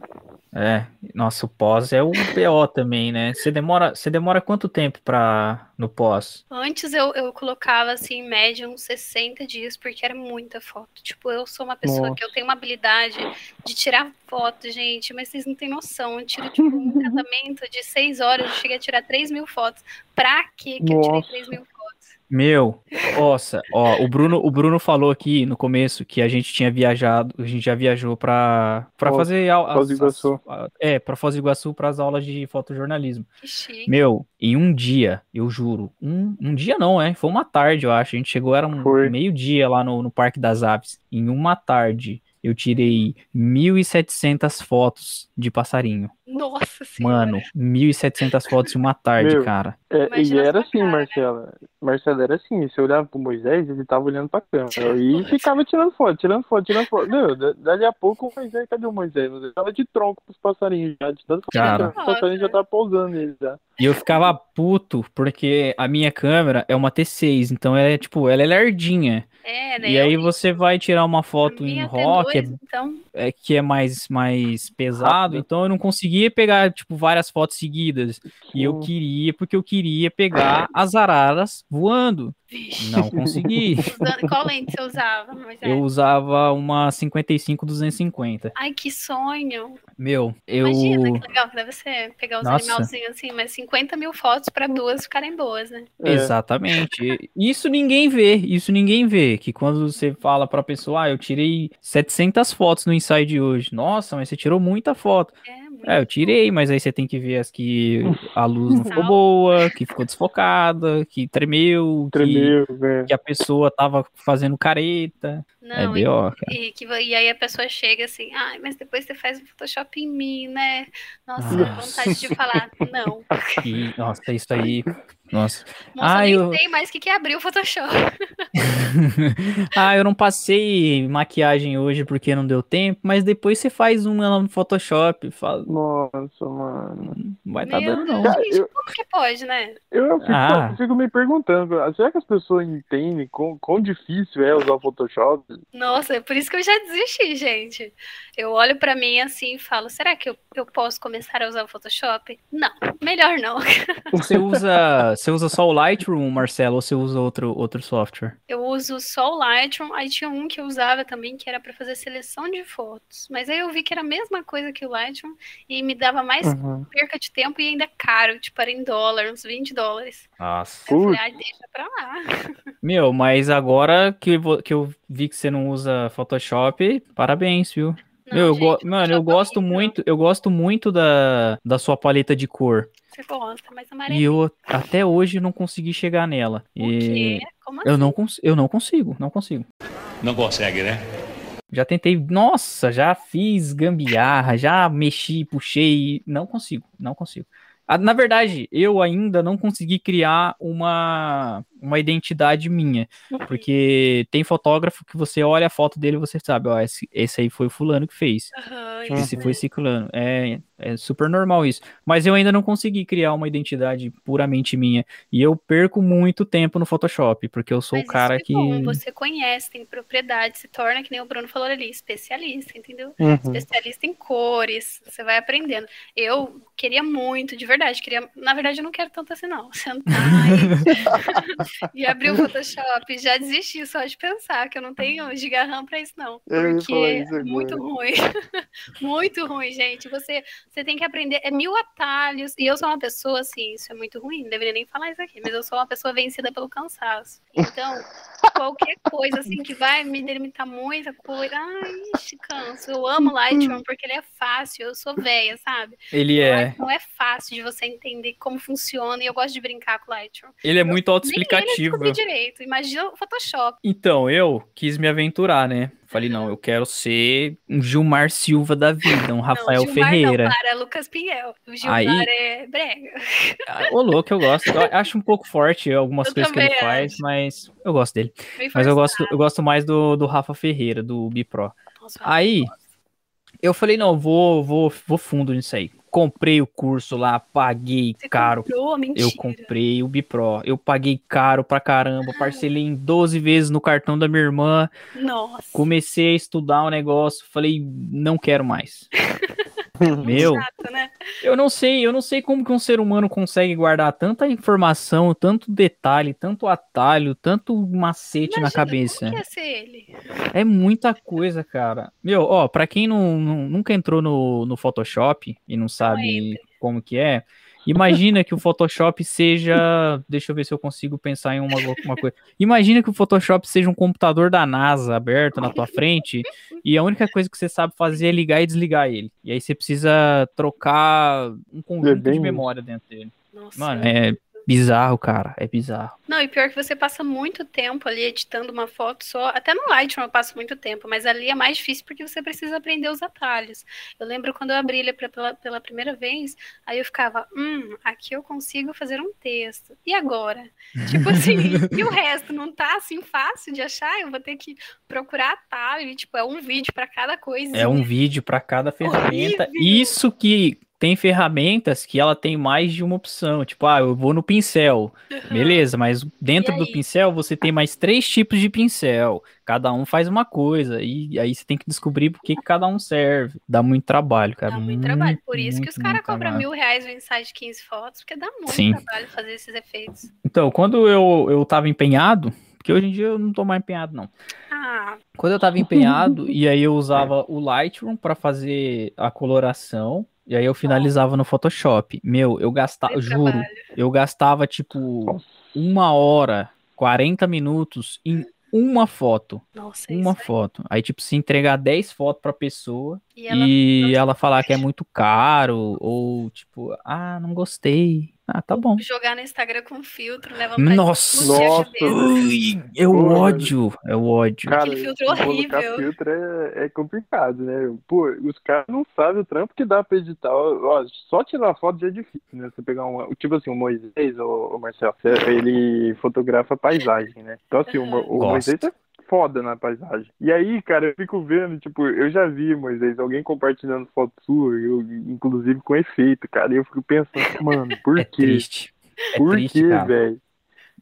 É, nossa, o pós é o PO também, né? Você demora, você demora quanto tempo pra, no pós? Antes eu, eu colocava assim, em média, uns 60 dias, porque era muita foto. Tipo, eu sou uma pessoa que eu tenho uma habilidade de tirar foto, gente, mas vocês não têm noção. Eu tiro, tipo, um casamento de seis horas, eu cheguei a tirar 3 mil fotos. Pra quê que eu tirei Nossa. 3 mil fotos? Meu, nossa, ó, o Bruno, o Bruno falou aqui no começo que a gente tinha viajado, a gente já viajou pra, pra Foz- fazer au- Foz do Iguaçu. as- é, pra Foz do Iguaçu para as aulas de fotojornalismo. Que chique. Meu, em um dia, eu juro, um, um dia não, é, foi uma tarde, eu acho, a gente chegou, era um meio-dia lá no, no Parque das Aves, em uma tarde, eu tirei 1.700 fotos de passarinho. Nossa senhora. Mano, 1.700 fotos em uma tarde, Meu, cara. É, e era assim, cara, né? Marcela. Marcela era assim, você olhava pro Moisés, ele tava olhando pra câmera. E ficava tirando foto, tirando foto, tirando foto. Meu, da- dali a pouco o Moisés, cadê o Moisés? Moisés tava de tronco pros passarinhos já, de tanto Cara. foto, os passarinhos já tava pousando nele já. E eu ficava puto, porque a minha câmera é uma T6, então ela é tipo, ela é lerdinha. É, né? E aí você vai tirar uma foto em RAW, que é, T2, então, é- que é mais, mais pesado, Rápido. então eu não conseguia pegar, tipo, várias fotos seguidas. E eu queria, porque eu queria pegar as araras voando. vixe. Não consegui. Usando- Qual lente você usava, Moisés? Eu usava uma 55-250. Ai, que sonho. Meu, eu. Imagina que legal que deve ser pegar os Nossa. animalzinhos assim, mas 50 mil fotos pra duas ficarem boas, né? É. Exatamente. Isso ninguém vê, isso ninguém vê. Que quando você fala pra pessoa, ah, eu tirei 700 fotos no ensaio de hoje. Nossa, mas você tirou muita foto. É, É, eu tirei, mas aí você tem que ver as que a luz não ficou boa, que ficou desfocada, que tremeu, que, Tremeu, velho. que a pessoa tava fazendo careta. é Não, e, B.O., cara. e, que, e aí a pessoa chega assim, ai, mas depois você faz o Photoshop em mim, né? Nossa, Nossa. vontade de falar, não. E, nossa, isso aí. Nossa. Moça, Ah, nem eu- sei mais o que que é abrir o Photoshop. ah, eu não passei maquiagem hoje porque não deu tempo, mas depois você faz uma lá no Photoshop. Fala, Nossa, mano. não vai tá Meu dando, não. Cara, gente, eu- como que pode, né? Eu, eu fico, Ah. eu fico me perguntando, será que as pessoas entendem quão, quão difícil é usar o Photoshop? Nossa, é por isso que eu já desisti, gente. Eu olho pra mim assim e falo, será que eu, eu posso começar a usar o Photoshop? Não, melhor não. Você usa, você usa só o Lightroom, Marcelo, ou você usa outro, outro software? Eu uso só o Lightroom, aí tinha um que eu usava também que era pra fazer seleção de fotos. Mas aí eu vi que era a mesma coisa que o Lightroom e me dava mais Uhum. perca de tempo e ainda caro, tipo, era em dólar, uns 20 dólares. Nossa. Aí eu falei, ai, deixa pra lá. Meu, mas agora que eu, vou- que eu vi que você não usa Photoshop, parabéns, viu? Não, Meu, eu gente, mano, eu é gosto horrível. muito, eu gosto muito da, da sua paleta de cor. Você gosta, mas E amarelo. eu até hoje não consegui chegar nela. O E quê? Como eu assim? não, cons- eu não consigo, não consigo. Não consegue, né? Já tentei, nossa, já fiz gambiarra, já mexi, puxei, não consigo, não consigo. Ah, Na verdade, eu ainda não consegui criar uma, uma identidade minha. Porque tem fotógrafo que você olha a foto dele e você sabe, ó, esse, esse aí foi o fulano que fez. Uhum. Esse foi ciclano. É, é super normal isso. Mas eu ainda não consegui criar uma identidade puramente minha. E eu perco muito tempo no Photoshop, porque eu sou Mas o cara isso é que. bom, você conhece, tem propriedade, se torna, que nem o Bruno falou ali, especialista, entendeu? Uhum. Especialista em cores, você vai aprendendo. Eu queria muito, de verdade, queria. Na verdade, eu não quero tanto assim, não. Sentar e, e abrir o Photoshop. Já desisti só de pensar que eu não tenho giga-RAM pra isso, não. Porque é muito ruim. muito ruim, gente. Você, você tem que aprender. É mil atalhos. E eu sou uma pessoa, assim, isso é muito ruim. Não deveria nem falar isso aqui, mas eu sou uma pessoa vencida pelo cansaço. Então, qualquer coisa, assim, que vai me delimitar muita coisa. Ai, ixi, canso. Eu amo Lightroom porque ele é fácil. Eu sou velha, sabe? Ele é. Não é fácil de você entender como funciona. E eu gosto de brincar com Lightroom. Ele é muito ele autoexplicativo. descobri direito. Imagina o Photoshop. Então, eu quis me aventurar, né? Falei, não, eu quero ser um Gilmar Silva da vida, um Rafael não, Gilmar Ferreira. Não, para, Lucas Pinhel. O Gilmar Aí- é brega. Ah, Ô, louco, eu gosto. Eu acho um pouco forte algumas Eu coisas que ele também faz, acho. mas eu gosto dele. Mas eu gosto, eu gosto mais do, do Rafa Ferreira, do Bipro. Nossa, Aí, eu falei, não, vou, vou, vou fundo nisso aí. Comprei o curso lá, paguei você caro. comprou? Mentira. Eu comprei o Bipro. Eu paguei caro pra caramba. Parcelei em 12 vezes no cartão da minha irmã. Nossa. Comecei a estudar o negócio. Falei, não quero mais. Meu, Chato, né? eu não sei, eu não sei como que um ser humano consegue guardar tanta informação, tanto detalhe, tanto atalho, tanto macete na Imagina, cabeça. Como que ia ser ele? É muita coisa, cara. Meu, ó, pra quem não, não- nunca entrou no, no Photoshop e não sabe entre. como que é, imagina que o Photoshop seja. Deixa eu ver se eu consigo pensar em uma, uma coisa. Imagina que o Photoshop seja um computador da NASA aberto na tua frente e a única coisa que você sabe fazer é ligar e desligar ele. E aí você precisa trocar um conjunto bem de memória dentro dele. Nossa. Mano, é bizarro, cara. É bizarro. Não, e pior que você passa muito tempo ali editando uma foto só. Até no Lightroom eu passo muito tempo, mas ali é mais difícil porque você precisa aprender os atalhos. Eu lembro quando eu abri ele pela, pela primeira vez, aí eu ficava, hum, aqui eu consigo fazer um texto. E agora? Tipo assim, e o resto não tá assim fácil de achar? Eu vou ter que procurar atalho, e, tipo, é um vídeo pra cada coisa. É um vídeo para cada ferramenta. Horrível. Isso que tem ferramentas que ela tem mais de uma opção. Tipo, ah, eu vou no pincel. Beleza, mas dentro do pincel você tem mais três tipos de pincel. Cada um faz uma coisa. E aí você tem que descobrir por que que cada um serve. Dá muito trabalho, cara. Dá muito trabalho. Por isso que muito, os caras muito cobram mil reais no ensaio de 15 fotos, porque dá muito Sim. trabalho fazer esses efeitos. Então, quando eu, eu tava empenhado, porque hoje em dia eu não tô mais empenhado, não. Ah, Quando eu tava empenhado, e aí eu usava o Lightroom pra fazer a coloração, e aí eu finalizava no Photoshop. Meu, eu gastava, juro, trabalho. eu gastava tipo uma hora, 40 minutos em uma foto. Nossa, Uma isso aí. foto. Aí, tipo, se entregar 10 fotos pra pessoa E ela e ela falar que é muito caro, ou tipo, ah, não gostei. Ah, tá bom. jogar no Instagram com filtro, leva pra Nossa! Nossa! Ui, eu Pô, ódio, eu ódio. Cara, Aquele filtro horrível. filtro é, é complicado, né? Pô, os caras não sabem o trampo que dá pra editar. Ó, só tirar foto já é difícil, né? Você pegar um. Tipo assim, o Moisés, o, o Marcelo, ele fotografa paisagem, né? Então, assim, o, o. Moisés é foda na paisagem. E aí, cara, eu fico vendo, tipo, eu já vi, Moisés, alguém compartilhando foto sua, eu, inclusive com efeito, cara. E eu fico pensando, mano, por É quê? triste. É Por triste, quê, cara. velho?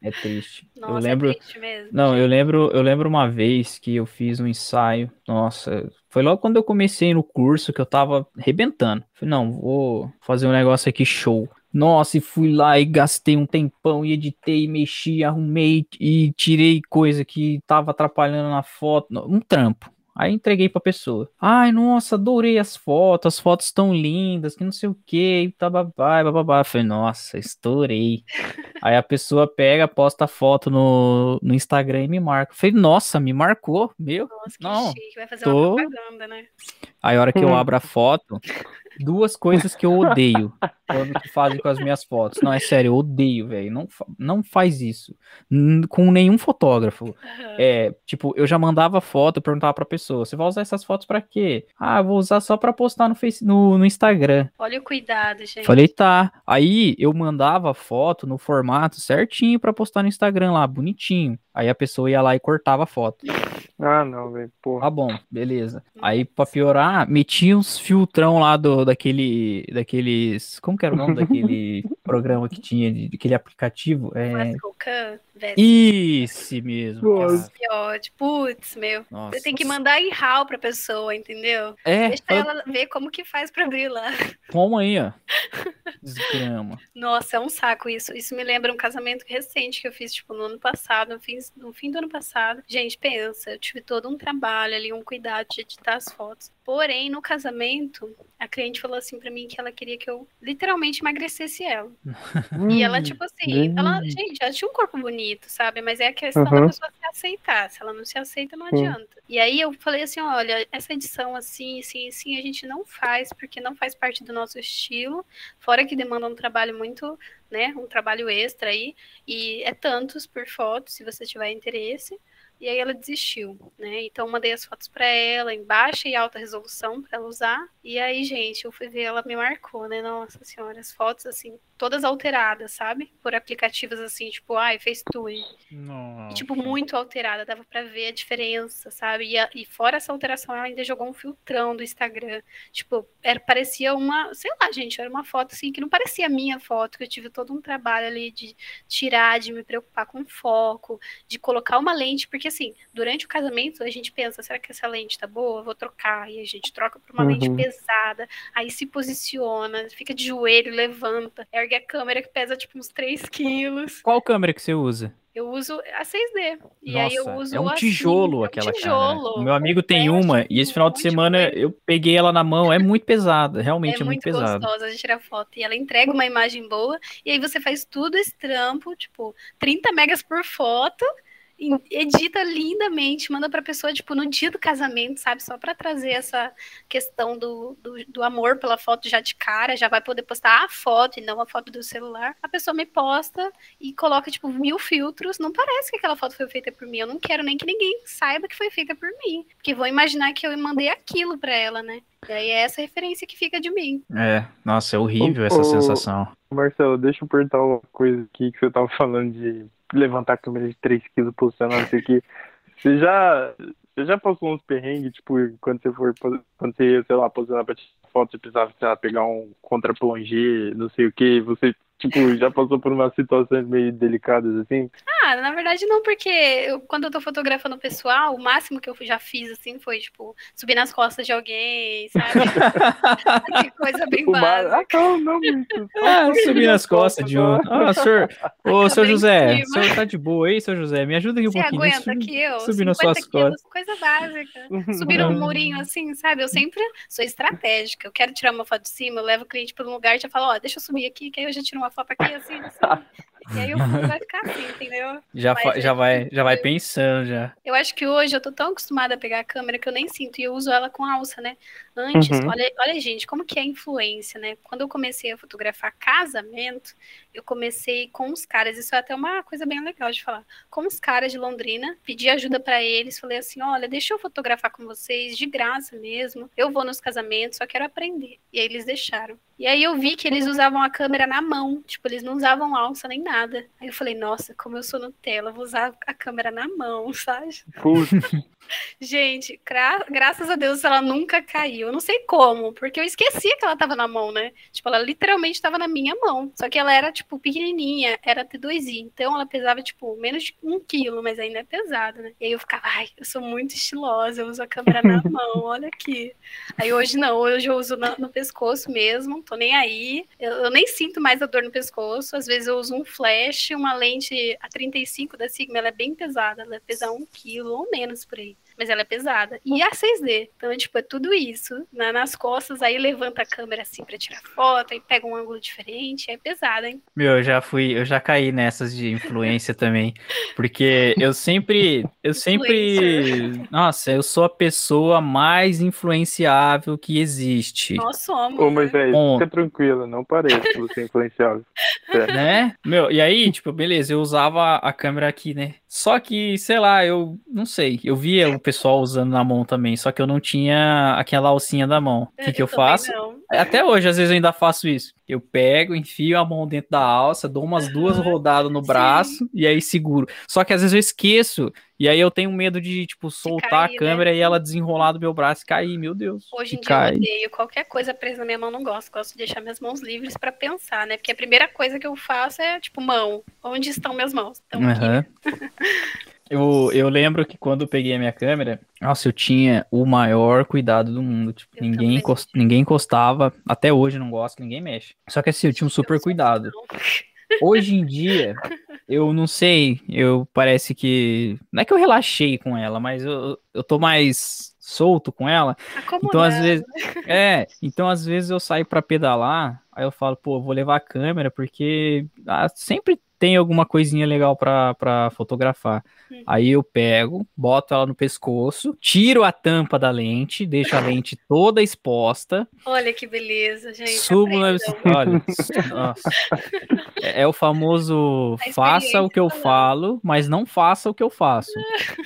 É triste. Nossa, eu lembro. é triste mesmo. Não, eu lembro, eu lembro uma vez que eu fiz um ensaio. Nossa, foi logo quando eu comecei no curso que eu tava arrebentando. Falei, não, vou fazer um negócio aqui show. Nossa, e fui lá e gastei um tempão e editei, mexi, arrumei e tirei coisa que tava atrapalhando na foto. Um trampo. Aí entreguei pra pessoa. Ai, nossa, adorei as fotos, as fotos tão lindas, que não sei o que, e tá babá, babá. Falei, nossa, estourei. Aí a pessoa pega, posta a foto no, no Instagram e me marca. Falei, nossa, me marcou, meu. Nossa, que Não, chique. Vai fazer tô- uma propaganda, né? Aí a hora que eu abro a foto, duas coisas que eu odeio quando que fazem com as minhas fotos. Não, é sério, eu odeio, velho. Não, não faz isso. Com nenhum fotógrafo. É, tipo, eu já mandava foto, eu perguntava pra pessoa: você vai usar essas fotos pra quê? Ah, vou usar só pra postar no, face, no, no Instagram. Olha o cuidado, gente. Falei, tá. Aí eu mandava foto no formato certinho pra postar no Instagram lá, bonitinho. Aí a pessoa ia lá e cortava a foto. Ah, não, velho, porra. Tá bom, beleza. Aí, pra piorar, metia uns filtrão lá do, daquele, daqueles, como que era o nome daquele programa que tinha, de, daquele aplicativo? É... Isso mesmo. Nossa. Putz, meu. Nossa. Você tem que mandar em RAW pra pessoa, entendeu? É. Deixa eu... ela ver como que faz pra abrir lá. Como aí, ó. Desgrama. Nossa, é um saco isso. Isso me lembra um casamento recente que eu fiz, tipo, no ano passado, no fim, no fim do ano passado. Gente, pensa, eu tive todo um trabalho ali, um cuidado de editar as fotos. Porém, no casamento, a cliente falou assim para mim que ela queria que eu literalmente emagrecesse ela. e ela, tipo assim, ela, gente, ela tinha um corpo bonito, sabe? Mas é a questão uhum. da pessoa se aceitar. Se ela não se aceita, não adianta. E aí eu falei assim: olha, essa edição assim, assim, assim, a gente não faz, porque não faz parte do nosso estilo. Fora que demanda um trabalho muito, né? Um trabalho extra aí. E é tantos por foto, se você tiver interesse. E aí ela desistiu, né? Então mandei as fotos para ela em baixa e alta resolução para ela usar. E aí, gente, eu fui ver, ela me marcou, né? Nossa senhora, as fotos assim, todas alteradas, sabe? Por aplicativos assim, tipo, ai, FaceTune. E, tipo, muito alterada, dava para ver a diferença, sabe? E, a, e, fora essa alteração, ela ainda jogou um filtrão do Instagram. Tipo, era, parecia uma, sei lá, gente, era uma foto assim que não parecia a minha foto, que eu tive todo um trabalho ali de tirar, de me preocupar com foco, de colocar uma lente, porque assim, durante o casamento a gente pensa, será que essa lente tá boa? vou trocar. E a gente troca por uma uhum. lente pesada, aí se posiciona, fica de joelho, levanta. É ergue a câmera que pesa tipo uns 3 quilos. Qual câmera que você usa? Eu uso a 6D. E Nossa, aí eu uso é um assim, tijolo é aquela tijolo. Cara. Meu amigo tem uma e esse final de semana eu peguei ela na mão. É muito pesada, realmente é, é muito, muito pesada. É gostosa de tirar foto e ela entrega uma imagem boa e aí você faz tudo esse trampo, tipo 30 megas por foto edita lindamente, manda pra pessoa, tipo, no dia do casamento, sabe? Só para trazer essa questão do, do, do, amor pela foto já de cara, já vai poder postar a foto e não a foto do celular. A pessoa me posta e coloca, tipo, mil filtros. Não parece que aquela foto foi feita por mim. Eu não quero nem que ninguém saiba que foi feita por mim. Porque vão imaginar que eu mandei aquilo pra ela, né? E aí é essa referência que fica de mim. É, nossa, é horrível essa sensação. Marcelo, deixa eu perguntar uma coisa aqui que você tava falando de levantar a câmera de 3 kg posicionando isso aqui. Você já, você já passou uns perrengues, tipo, quando você for, quando você sei lá, posicionar pra tirar foto, você precisava, sei lá, pegar um contra-plongé, não sei o que, você Tipo, já passou por umas situações meio delicadas assim? Ah, na verdade não, porque eu, quando eu tô fotografando o pessoal, o máximo que eu já fiz, assim, foi, tipo, subir nas costas de alguém, sabe? que coisa bem básica. Ah, não, não, muito. Ah, subir nas costas de um. Ah, senhor. Ô, seu José, o senhor tá de boa aí, seu José? Me ajuda aqui um Você pouquinho. aguenta aqui, eu? Subir nas suas costas. Coisa básica. Subir um murinho assim, sabe? Eu sempre sou estratégica. Eu quero tirar uma foto de cima, eu levo o cliente para um lugar e já falo, ó, deixa eu subir aqui, que aí eu já tiro uma foto aqui, assim, assim. E aí o fundo vai ficar assim, entendeu? Já, já, vai, já vai pensando, já. Eu acho que hoje eu tô tão acostumada a pegar a câmera que eu nem sinto. E eu uso ela com alça, né? Antes, uhum. olha, olha, gente, como que é a influência, né? Quando eu comecei a fotografar casamento, eu comecei com os caras. Isso é até uma coisa bem legal de falar. Com os caras de Londrina, pedi ajuda para eles. Falei assim: olha, deixa eu fotografar com vocês, de graça mesmo. Eu vou nos casamentos, só quero aprender. E aí eles deixaram. E aí eu vi que eles usavam a câmera na mão. Tipo, eles não usavam alça nem nada. Aí eu falei, nossa, como eu sou Nutella, vou usar a câmera na mão, sabe? Gente, gra graças a Deus ela nunca caiu. Eu não sei como, porque eu esquecia que ela tava na mão, né? Tipo, ela literalmente tava na minha mão. Só que ela era, tipo, pequenininha, era T2i. Então ela pesava, tipo, menos de um quilo, mas ainda é pesada, né? E aí eu ficava, ai, eu sou muito estilosa, eu uso a câmera na mão, olha aqui. Aí hoje não, hoje eu uso no, no pescoço mesmo, tô nem aí. Eu, eu, nem sinto mais a dor no pescoço. Às vezes eu uso um flash, uma lente a 35 da Sigma, ela é bem pesada, ela pesa um quilo ou menos por aí. Mas ela é pesada. E a 6D. Então, é, tipo, é tudo isso. Na, nas costas, aí levanta a câmera assim pra tirar foto, aí pega um ângulo diferente, é pesada, hein? Meu, eu já fui, eu já caí nessas de influência também. Porque eu sempre, eu sempre. Nossa, eu sou a pessoa mais influenciável que existe. Nós somos. Ô, mas né? Bom. fica tranquilo, não parece você influenciável. Sério. né? Meu, e aí, tipo, beleza, eu usava a câmera aqui, né? Só que, sei lá, eu não sei, eu via o pessoal usando na mão também, só que eu não tinha aquela alcinha da mão. O que, que eu faço? não. Até hoje, às vezes, eu ainda faço isso. Eu pego, enfio a mão dentro da alça, dou umas duas rodadas no Sim. braço e aí seguro. Só que às vezes eu esqueço. E aí eu tenho medo de, tipo, soltar cair, a câmera né? e ela desenrolar do meu braço e cair, meu Deus. Hoje em dia cai. eu odeio qualquer coisa presa na minha mão, não gosto. Gosto de deixar minhas mãos livres pra pensar, né? Porque a primeira coisa que eu faço é, tipo, mão. Onde estão minhas mãos? Estão aqui. Eu, eu lembro que quando eu peguei a minha câmera, nossa, eu tinha o maior cuidado do mundo. Tipo, Eu ninguém, também. encos- ninguém encostava. Até hoje eu não gosto, ninguém mexe. Só que assim, eu tinha um super cuidado. Hoje em dia, eu não sei, eu parece que. Não é que eu relaxei com ela, mas eu, eu tô mais solto com ela. não. Então, às Acomodado. vezes. É, então às vezes eu saio pra pedalar, aí eu falo, pô, vou levar a câmera, porque ah, sempre tem alguma coisinha legal pra, pra fotografar. Uhum. Aí eu pego, boto ela no pescoço, tiro a tampa da lente, deixo a lente toda exposta, Olha que beleza, gente. subo na. Olha. É, é o famoso faça o que eu falo, mas não faça o que eu faço.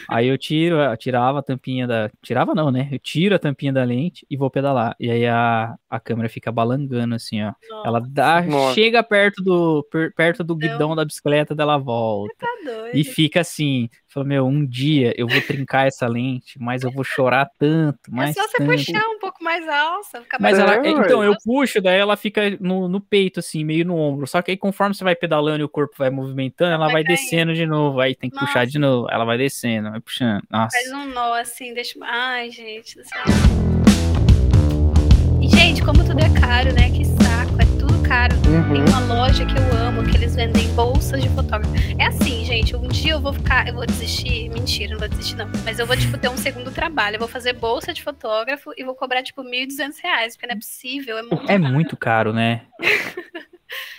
Aí eu tiro, eu tirava a tampinha da. Tirava não, né? Eu tiro a tampinha da lente e vou pedalar. E aí a, a câmera fica balangando assim, ó. Nossa, Ela dá, Nossa. chega perto do, per- perto do guidão da bicicleta, dela volta. tá. E fica assim, fala, meu, um dia eu vou trincar essa lente, mas eu vou chorar tanto, É mais só você tanto. puxar um pouco mais alça, ficar Mas mais ela, É, então, eu puxo, daí ela fica no, no peito, assim, meio no ombro. Só que aí, conforme você vai pedalando e o corpo vai movimentando, ela Vai vai descendo de novo. Aí tem que puxar de novo. Ela vai descendo, vai puxando. Nossa. Faz um nó assim, deixa. Ai, gente do céu. E, gente, como tudo é caro, né? Que é caro. Tem Uhum. uma loja que eu amo, que eles vendem bolsas de fotógrafo. É assim, gente, um dia eu vou ficar, eu vou desistir, mentira, não vou desistir não, mas eu vou, tipo, ter um segundo trabalho, eu vou fazer bolsa de fotógrafo e vou cobrar, tipo, 1.200 reais, porque não é possível, é muito É muito caro, né?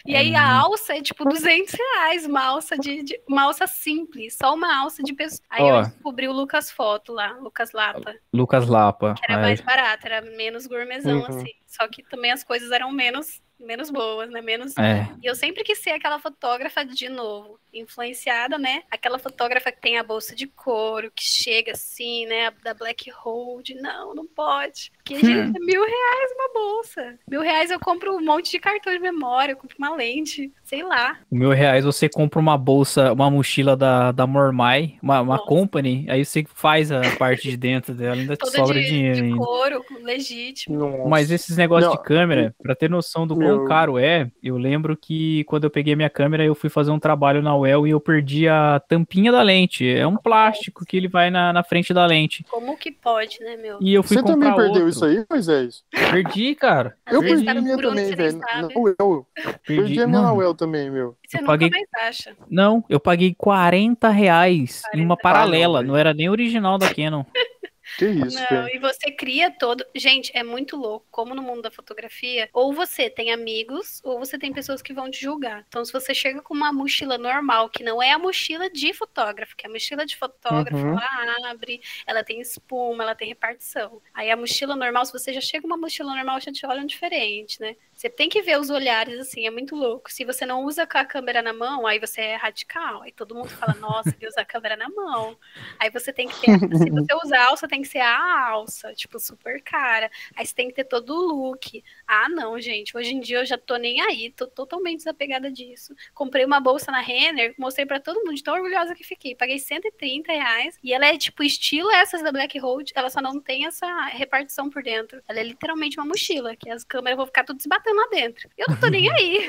E É aí a alça é tipo 200 reais, uma alça de, de- uma alça simples, só uma alça de pessoa. Aí Ó. eu descobri o Lucas Foto lá, Lucas Lapa, Lucas Lapa. que era Ai, mais barato, era menos gourmetzão Uhum. assim. Só que também as coisas eram menos menos boas, né? Menos É. E eu sempre quis ser aquela fotógrafa de novo, influenciada, né? Aquela fotógrafa que tem a bolsa de couro, que chega assim, né? Da Black Hold. Não, não pode. Porque, gente, é mil reais uma bolsa. Mil reais eu compro um monte de cartão de memória, eu compro uma lente, sei lá. Mil reais você compra uma bolsa, uma mochila da, da Mormai, uma, uma Nossa. company, aí você faz a parte de dentro dela, ainda te sobra de, dinheiro de ainda. couro, legítimo. Nossa. Mas esses negócios Não, de câmera, pra ter noção do quão caro é, eu lembro que quando eu peguei minha câmera, eu fui fazer um trabalho na UEL e eu perdi a tampinha da lente. É um plástico que ele vai na, na frente da lente. Como que pode, né, meu? E eu fui Você também perdeu outro. isso aí, Moisés? Perdi, cara. Às Eu perdi tá a minha Bruno, também, velho. UEL. Perdi. Perdi a minha na Não, UEL também, meu. Você eu nunca paguei- mais acha. não, eu paguei 40 reais em uma 40. paralela. Ah, não, não era nem original da Canon. Que isso, Não, e você cria todo. Gente, é muito louco. Como no mundo da fotografia, ou você tem amigos, ou você tem pessoas que vão te julgar. Então, se você chega com uma mochila normal, que não é a mochila de fotógrafo, que a mochila de fotógrafo, Uhum. ela abre, ela tem espuma, ela tem repartição. Aí a mochila normal, se você já chega com uma mochila normal, já te olham diferente, né? Você tem que ver os olhares, assim, é muito louco. Se você não usa com a câmera na mão, aí você é radical. Aí todo mundo fala, nossa, ele usa a câmera na mão. Aí você tem que ter. Se você usar alça, tem que ser a alça, tipo, super cara. Aí você tem que ter todo o look. Ah, não, gente. Hoje em dia eu já tô nem aí, tô totalmente desapegada disso. Comprei uma bolsa na Renner, mostrei pra todo mundo, tão orgulhosa que fiquei. Paguei 130 reais. E ela é tipo estilo essas da Black Road, ela só não tem essa repartição por dentro. Ela é literalmente uma mochila, que as câmeras vão ficar tudo desbatendo lá dentro. Eu não tô nem aí.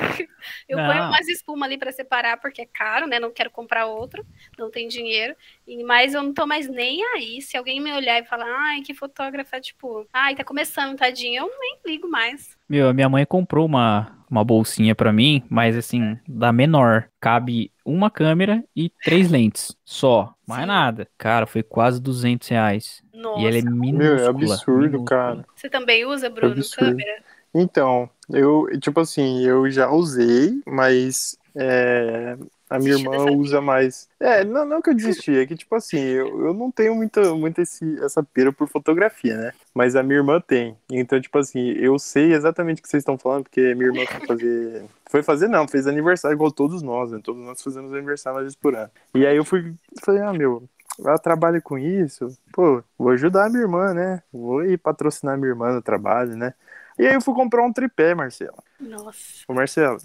Eu Não. ponho umas espuma ali pra separar, porque é caro, né? Não quero comprar outro, não tem dinheiro. E, mas eu não tô mais nem aí. Se alguém me olhar e falar, ai, que fotógrafa, tipo, ai, tá começando, tadinho, eu nem ligo mais. Meu, a minha mãe comprou uma, uma bolsinha pra mim, mas assim, da menor. Cabe uma câmera e três lentes. Só. Mais Sim. nada. Cara, foi quase 200 reais. Nossa. E ela é Meu, minúscula. é absurdo, minúscula. cara. Você também usa, Bruno, absurdo. câmera? Então, eu, tipo assim, eu já usei, mas é, a minha Desistiu irmã usa mais. É, não, não que eu desisti, é que, tipo assim, eu, eu não tenho muita, muita esse, essa pira por fotografia, né? Mas a minha irmã tem. Então, tipo assim, eu sei exatamente o que vocês estão falando, porque minha irmã foi fazer. Foi fazer, não, fez aniversário igual todos nós, né? Todos nós fazemos aniversário uma vez por ano. E aí eu fui, falei, ah, meu, ela trabalha com isso, pô, vou ajudar a minha irmã, né? Vou ir patrocinar a minha irmã no trabalho, né? E aí eu fui comprar um tripé, Marcelo. Nossa, Ô, Marcelo,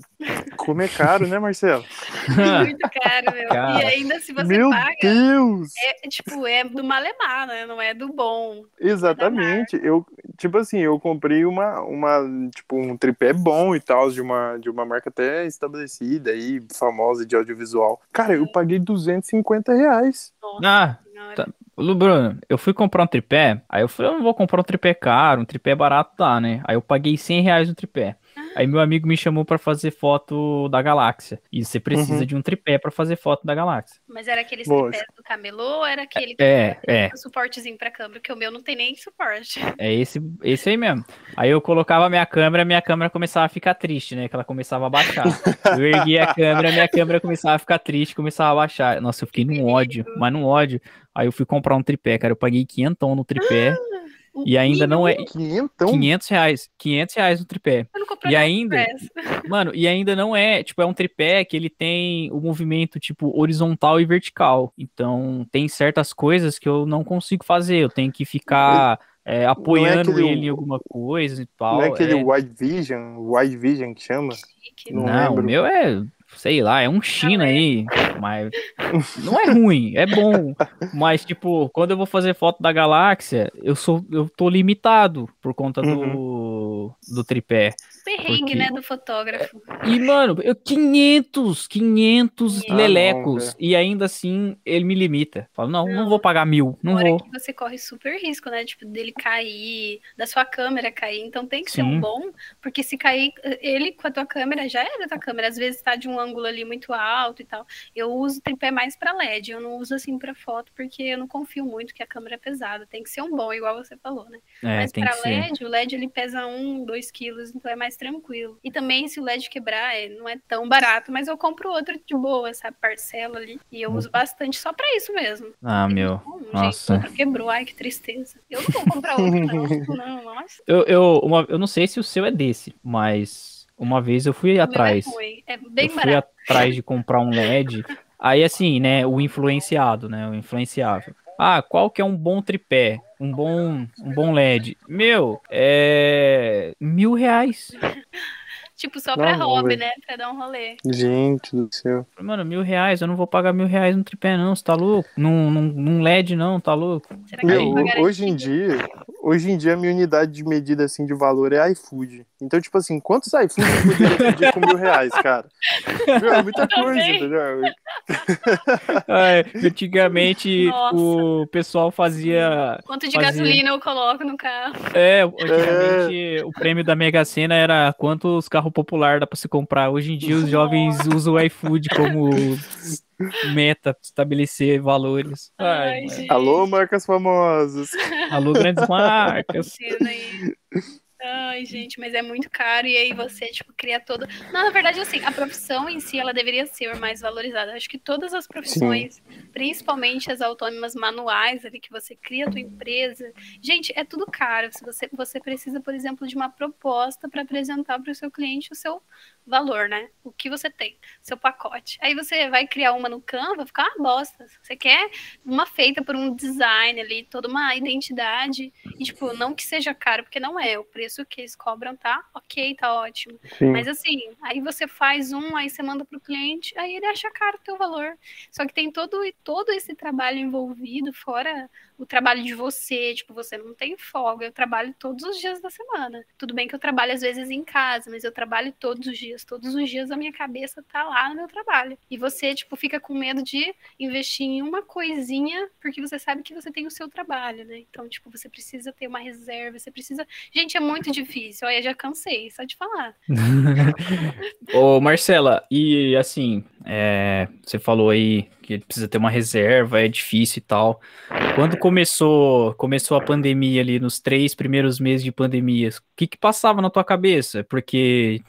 como é caro, né, Marcelo? muito caro, meu. Cara. E ainda se você Meu paga, Deus! é tipo, é do malemar, né? Não é do bom. Exatamente. Eu, tipo assim, eu comprei uma, uma, tipo, um tripé bom e tal, de uma, de uma marca até estabelecida aí, famosa de audiovisual. Cara, eu paguei 250 reais. Nossa Ah. Tá. Lu, Bruno, eu fui comprar um tripé, aí eu falei, eu não vou comprar um tripé caro, um tripé barato dá, né? Aí eu paguei 100 reais no tripé. Aí meu amigo me chamou pra fazer foto da galáxia. E você precisa Uhum. de um tripé pra fazer foto da galáxia. Mas era aqueles Lógico. tripés do camelô ou era aquele que É, tem é. um suportezinho pra câmera? Que o meu não tem nem suporte. É esse, esse aí mesmo. Aí eu colocava a minha câmera, minha câmera começava a ficar triste, né? Que ela começava a baixar. Eu erguia a câmera, minha câmera começava a ficar triste, começava a baixar. Nossa, eu fiquei num ódio, mas num ódio. Aí eu fui comprar um tripé, cara. Eu paguei 500 no tripé O e ainda não é Quinhentão? 500 reais. 500 reais no tripé. Eu não comprei E ainda, mano, e ainda não é, tipo, é um tripé que ele tem o movimento, tipo, horizontal e vertical. Então, tem certas coisas que eu não consigo fazer. Eu tenho que ficar é, apoiando aquele- ele em alguma coisa e tal. Não é aquele é- Wide Vision, Wide Vision que chama? Não Não, lembro. o meu é, sei lá, é um China é. aí, mas não é ruim, é bom, mas tipo, quando eu vou fazer foto da galáxia, eu sou eu tô limitado por conta do do tripé. Perrengue, Porque- né, do fotógrafo. E mano, eu 500, 500 Ah, não, lelecos velho. e ainda assim ele me limita. Falo, não, não vou pagar mil, não Fora vou. que você corre super risco, né? Tipo, dele cair, da sua câmera cair. Então tem que ser Sim. um bom, porque se cair ele com a tua câmera, já era a tua câmera. Às vezes tá de um ângulo ali muito alto e tal. Eu uso tripé mais pra LED, eu não uso assim pra foto, porque eu não confio muito que a câmera é pesada. Tem que ser um bom, igual você falou, né? É, Mas pra que ser. LED, o LED ele pesa 1, 2 quilos, então é mais tranquilo. E também, se o LED quebrar, é, não é tão barato, mas eu compro outro de boa, essa parcela ali. E eu uso bastante só pra isso mesmo. Ah, meu. Hum, gente, Nossa. outro quebrou, ai que tristeza. Eu não vou comprar outro, não. Não, nossa. Eu, eu, uma- eu não sei se o seu é desse, mas uma vez eu fui meu atrás. É, é bem eu fui barato. atrás de comprar um LED. Aí assim, né, o influenciado, né, o influenciável. Ah, qual que é um bom tripé? Um bom, um bom LED? Meu, é mil reais. Tipo, só pra Não, hobby, né? Pra dar um rolê. Gente do céu. Mano, mil reais, eu não vou pagar mil reais no tripé não, você tá louco? Num, num, num LED não, tá louco? Será que eu Meu, hoje em dia, hoje em dia a minha unidade de medida assim de valor é iFood. Então, tipo assim, quantos iFood eu poderia pedir com mil reais, cara? Meu, é muita coisa, entendeu? É, antigamente Nossa. o pessoal fazia. Quanto de Fazia. gasolina eu coloco no carro? É, antigamente o prêmio da Mega Sena era quantos carros popular dá pra se comprar. Hoje em dia os jovens usam o iFood como meta pra estabelecer valores. Ai, Ai. Alô, marcas famosas. Alô, grandes marcas. Ai, gente, mas é muito caro. E aí você, tipo, cria todo. Não, na verdade, assim, a profissão em si, ela deveria ser mais valorizada. Acho que todas as profissões, principalmente as autônomas manuais, ali, que você cria a tua empresa. Gente, é tudo caro. Se você, você precisa, por exemplo, de uma proposta para apresentar para o seu cliente o seu valor, né? O que você tem, seu pacote. Aí você vai criar uma no Canva, ficar uma bosta. Você quer uma feita por um design ali, toda uma identidade. E, tipo, não que seja caro, porque não é. O preço que eles cobram tá ok, tá ótimo. Sim. Mas assim, aí você faz um, aí você manda pro cliente, aí ele acha caro o teu valor. Só que tem todo, todo esse trabalho envolvido, fora o trabalho de você, tipo, você não tem folga, eu trabalho todos os dias da semana. Tudo bem que eu trabalho às vezes em casa, mas eu trabalho todos os dias. Todos os dias a minha cabeça tá lá no meu trabalho. E você, tipo, fica com medo de investir em uma coisinha, porque você sabe que você tem o seu trabalho, né? Então, tipo, você precisa ter uma reserva, você precisa. Gente, é muito difícil. Olha, já cansei, só de falar. Ô, Marcela, e assim, É, você falou aí que precisa ter uma reserva, é difícil e tal. Quando começou, começou a pandemia ali, nos três primeiros meses de pandemia, o que que passava na tua cabeça? Porque